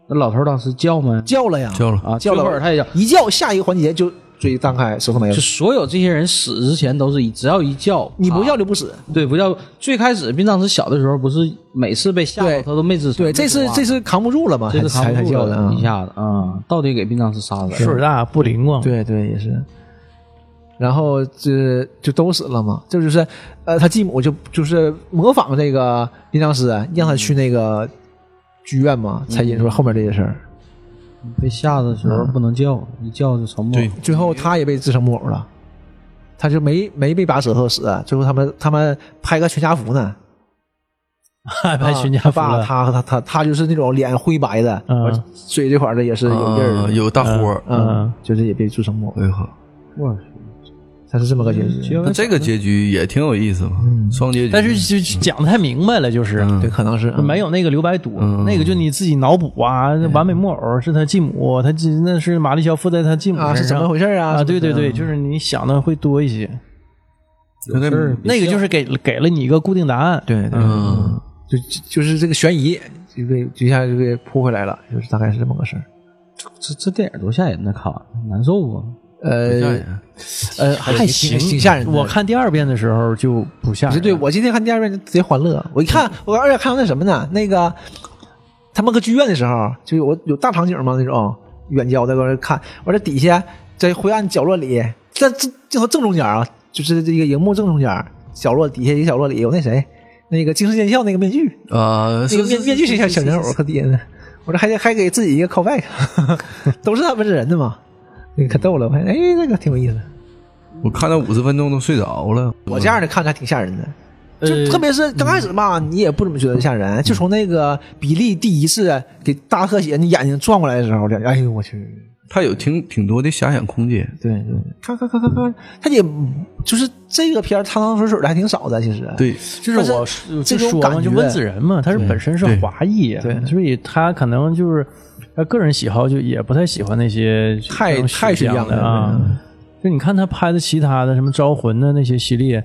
Speaker 4: 那老头当时叫吗？
Speaker 2: 叫了呀，
Speaker 3: 叫了，
Speaker 4: 啊，
Speaker 2: 叫了。
Speaker 4: 最后他也叫。
Speaker 2: 一叫下一个环节就嘴张开，舌头没了
Speaker 4: 就，所有这些人死之前都是一只要一叫，
Speaker 2: 你不
Speaker 4: 啊
Speaker 2: 叫就不死。
Speaker 4: 对不叫。最开始殡葬师小的时候不是每次被吓到他都没吱声，
Speaker 2: 对，这次这
Speaker 4: 次
Speaker 2: 次扛不住了嘛，
Speaker 4: 这次
Speaker 2: 才才才
Speaker 4: 扛不住
Speaker 2: 叫的啊
Speaker 4: 了一。下子啊，到底给殡葬师杀死了。
Speaker 1: 岁数大不灵光。
Speaker 2: 对对，也是。然后这就都死了嘛，这就是呃，他继母就就是模仿这个殡葬师，让他去那个剧院嘛，才引出后面这些事儿。
Speaker 4: 被吓的时候不能叫，一叫就成木
Speaker 3: 偶，
Speaker 2: 最后他也被制成木偶了，他就没没被拔舌头死。最后他们他们拍个全家福呢，
Speaker 1: 还拍全家
Speaker 2: 他爸。他他他他就是那种脸灰白的，嘴这块儿的也是有印儿
Speaker 3: 有大豁儿，
Speaker 2: 嗯，就是也被制成木偶，
Speaker 3: 哎呦呵，
Speaker 4: 我
Speaker 2: 他是这么个结局。
Speaker 3: 那这个结局也挺有意思嘛，双结局。
Speaker 1: 但是就就讲的太明白了，就是、
Speaker 3: 嗯
Speaker 2: 对，可能是
Speaker 1: 没有那个留白读，
Speaker 3: 嗯
Speaker 1: 那个就你自己脑补啊。完美木偶是他继母，他继那是玛丽肖附在他继母
Speaker 2: 啊，是
Speaker 1: 身上
Speaker 2: 怎么回事啊？
Speaker 1: 啊？对对对，就是你想的会多一些。
Speaker 3: 那个
Speaker 1: 那个就是给给了你一个固定答案。
Speaker 2: 对对，
Speaker 3: 嗯，
Speaker 2: 就就就是这个悬疑就被就一下就给扑回来了，就是大概是这么个事儿。
Speaker 4: 这这电影多吓人呢，看完难受不？
Speaker 2: 呃呃，
Speaker 1: 还行，
Speaker 2: 挺挺吓人的。
Speaker 1: 我看第二遍的时候就不吓人。
Speaker 2: 对我今天看第二遍就贼欢乐。我一看，我而且看到那什么呢？那个他们搁剧院的时候，就有有大场景嘛，那种远焦在搁那看，我这底下在灰暗角落里，在正镜头正中间啊，就是这个荧幕正中间角落底下一个角落里有那谁，那个精神尖笑那个面具，
Speaker 3: 啊，
Speaker 2: 那个面面具是小小人偶可底下呢。我这还得还给自己一个 callback，都是他们这人的嘛，那可逗了。我发现哎，这个挺有意思。
Speaker 3: 我看了五十分钟都睡着了。
Speaker 2: 我这样的看着还挺吓人的。就
Speaker 1: 呃
Speaker 2: 特别是刚开始吧，你也不怎么觉得吓人，就从那个比利第一次给大特写，你眼睛转过来的时候，哎呦我去，
Speaker 3: 他有挺挺多的遐想空间。
Speaker 2: 对对，看看看看看，他也就是这个片儿汤汤水水的还挺少的，其实。
Speaker 3: 对，
Speaker 1: 就是我
Speaker 2: 这种感觉
Speaker 1: 就温子仁嘛，他是本身是华裔啊，
Speaker 2: 对
Speaker 1: 所以他可能就是他个人喜好就也不太喜欢那些
Speaker 2: 太太
Speaker 1: 血浆
Speaker 2: 血浆了
Speaker 1: 的啊
Speaker 2: 嗯。
Speaker 1: 就你看他拍的其他的什么招魂的那些系列，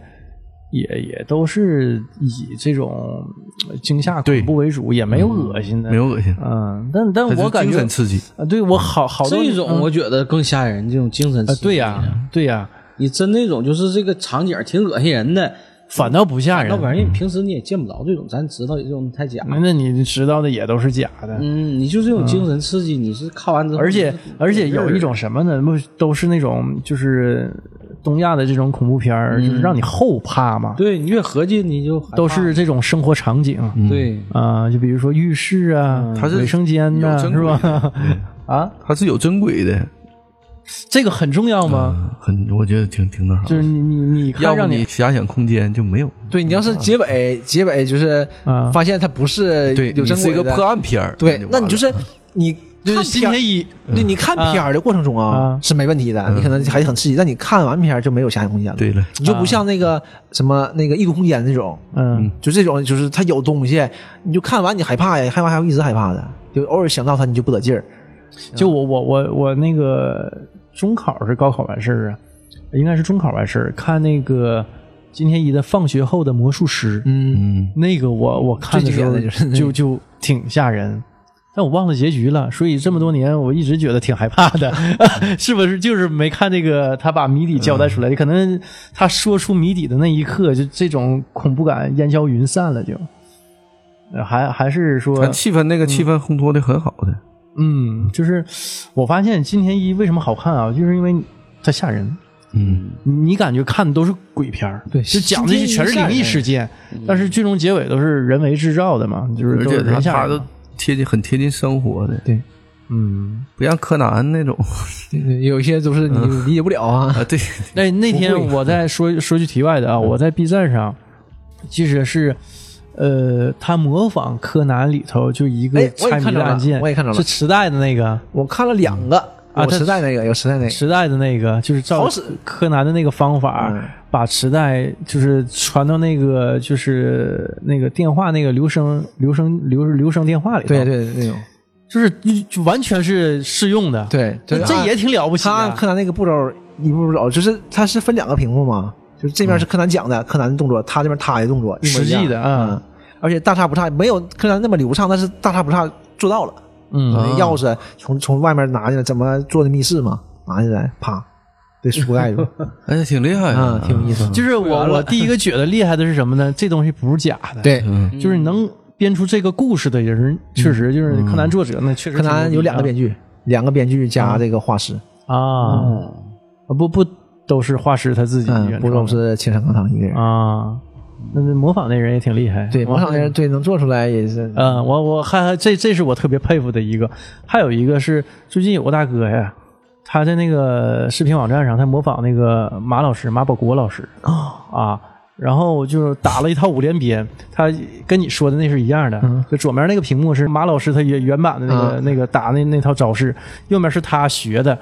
Speaker 1: 也也都是以这种呃惊吓恐怖为主，也没有恶心的，
Speaker 3: 没有恶心，
Speaker 1: 嗯，但但我感觉
Speaker 3: 精神刺激。
Speaker 1: 啊，对我好好多
Speaker 4: 这种
Speaker 1: 嗯
Speaker 4: 我觉得更吓人，这种精神刺，激
Speaker 1: 啊对呀对呀，
Speaker 4: 你真那种就是这个场景挺恶心人的，
Speaker 1: 反倒不吓人。
Speaker 4: 那。玩意儿你平时你也见不着这种，咱知道这种太假。
Speaker 1: 那那你知道的也都是假的，
Speaker 4: 嗯，你就这种精神刺激，你是看完之后，
Speaker 1: 而且而且有一种什么呢？不都是那种就是东亚的这种恐怖片儿，就是让你后怕嘛，
Speaker 4: 对你越合计你就
Speaker 1: 都是这种生活场景
Speaker 4: 对。
Speaker 1: 啊，就比如说浴室啊，
Speaker 3: 它是
Speaker 1: 卫生间呐，是吧？啊，
Speaker 3: 它是有真鬼的，
Speaker 1: 这个很重要吗？
Speaker 3: 嗯很我觉得挺挺那啥。
Speaker 1: 就是你你你
Speaker 3: 要
Speaker 1: 让
Speaker 3: 你遐想空间就没有。
Speaker 2: 对你要是结尾结尾就是
Speaker 1: 啊。
Speaker 2: 发现它不是
Speaker 3: 对，
Speaker 2: 有的
Speaker 3: 你是一个破案片儿
Speaker 2: 对，那你就是你
Speaker 1: 就是
Speaker 2: 看片儿
Speaker 1: 新天一
Speaker 2: 对，你看片儿的过程中啊
Speaker 1: 啊。
Speaker 2: 是没问题的，你可能还很刺激，但你看完片儿就没有遐想空间了。
Speaker 3: 对了，
Speaker 2: 你就不像那个什么那个异度空间那种，
Speaker 1: 嗯。
Speaker 2: 就这种就是它有东西，你就看完你害怕呀，害怕还会一直害怕的，就偶尔想到它你就不得劲儿。
Speaker 1: 就我我我我那个中考是高考完事儿啊，应该是中考完事儿，看那个金天一的《放学后的魔术师》，
Speaker 2: 嗯，
Speaker 3: 嗯，
Speaker 1: 那个我我看的时候
Speaker 2: 就
Speaker 1: 就就挺吓人，但我忘了结局了，所以这么多年我一直觉得挺害怕的，是不是？就是没看这个他把谜底交代出来，可能他说出谜底的那一刻，就这种恐怖感烟消云散了就，呃还还是说
Speaker 3: 气氛那个气氛烘托的很好的。
Speaker 1: 嗯，就是我发现金田一为什么好看啊，就是因为它吓人。
Speaker 3: 嗯，
Speaker 1: 你你感觉看的都是鬼片儿，
Speaker 2: 对
Speaker 1: 就讲的些全是灵异事件，但是剧中结尾都是人为制造的嘛，就是
Speaker 3: 而且他他都。贴近很贴近生活的，
Speaker 2: 对，
Speaker 1: 嗯，
Speaker 3: 不像柯南那种
Speaker 2: 有些都是你理解不了啊。
Speaker 3: 啊。对，
Speaker 1: 那那天我在说说句题外的啊，我在 B 站上其实是。呃，他模仿柯南里头就一个猜谜案件，
Speaker 2: 我也看着了
Speaker 1: 是磁带的那个，
Speaker 2: 我看了两个，有
Speaker 1: 啊它
Speaker 2: 磁带那个，有磁带那个，
Speaker 1: 磁带的那个，就是照柯南的那个方法，
Speaker 2: 嗯
Speaker 1: 把磁带就是传到那个就是那个电话那个留声留声留留声电话里头。
Speaker 2: 对对对那种。
Speaker 1: 就是就就完全是适用的。，
Speaker 2: 对，
Speaker 1: 这
Speaker 2: 对
Speaker 1: 这也挺了不起
Speaker 2: 他按
Speaker 1: 的。
Speaker 2: 柯南那个步骤一步步走，就是他是分两个屏幕嘛，就是这边是柯南讲的柯南的动作，他这边他的动作，一模一样
Speaker 1: 实际的啊
Speaker 2: 嗯，而且大差不差，没有柯南那么流畅，但是大差不差做到了。
Speaker 1: 嗯，
Speaker 2: 钥匙从从外面拿进来，怎么做的密室嘛？拿进来，啪，对书盖住，
Speaker 3: 哎，挺厉害
Speaker 2: 啊，挺有意思。
Speaker 1: 就是我我第一个觉得厉害的是什么呢？这东西不是假的，，
Speaker 2: 对，
Speaker 3: 嗯，
Speaker 1: 就是能编出这个故事的人，确实就是柯南作者那确实
Speaker 2: 柯南有两个编
Speaker 1: 剧
Speaker 2: 剧，两个编剧加这个画师，
Speaker 1: 啊，啊不不都是画师他自己
Speaker 2: 嗯，不都是青山刚堂一个人。
Speaker 1: 啊，那那模仿那人也挺厉害，
Speaker 2: 对，模仿那人对能做出来也是，
Speaker 1: 嗯，我我还还这这是我特别佩服的一个，还有一个是最近有个大哥呀，他在那个视频网站上，他模仿那个马老师马保国老师。啊，然后就打了一套五连鞭，他跟你说的那是一样的，就左面那个屏幕是马老师他原原版的那个、那个打那那套招式，右面是他学的，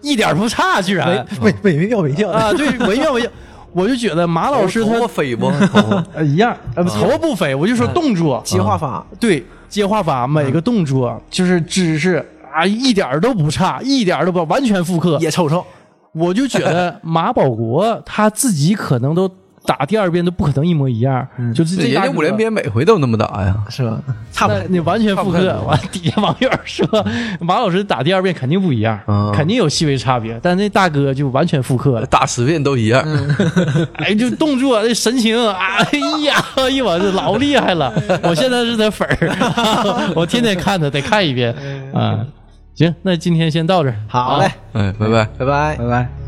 Speaker 1: 一点不差，居然
Speaker 2: 惟惟惟妙惟肖。
Speaker 1: 啊，对，惟妙惟肖。我就觉得马老师
Speaker 3: 头
Speaker 1: 他
Speaker 3: 发飞不？头发
Speaker 1: 呃一样，头发不匪，我就说动作
Speaker 2: 接话法，
Speaker 1: 对接话法，每个动作就是姿势啊，一点都不差，一点都不完全复刻。
Speaker 2: 也瞅瞅，
Speaker 1: 我就觉得马保国他自己可能都打第二遍都不可能一模一样，就是这
Speaker 3: 人家五连鞭每回都那么打呀。
Speaker 2: 是吧？差不多。
Speaker 1: 你完全复刻完底下网友说马老师打第二遍肯定不一样，
Speaker 3: 嗯
Speaker 1: 肯定有细微差别，但那大哥就完全复刻了。
Speaker 3: 打十遍都一样，
Speaker 1: 哎，就动作、那神情，哎呀，哎呀，我这老厉害了！我现在是他粉儿，我天天看他，得看一遍啊。行，那今天先到这儿。
Speaker 2: 好嘞，
Speaker 3: 哎，拜拜。
Speaker 2: 拜拜
Speaker 4: 拜。拜。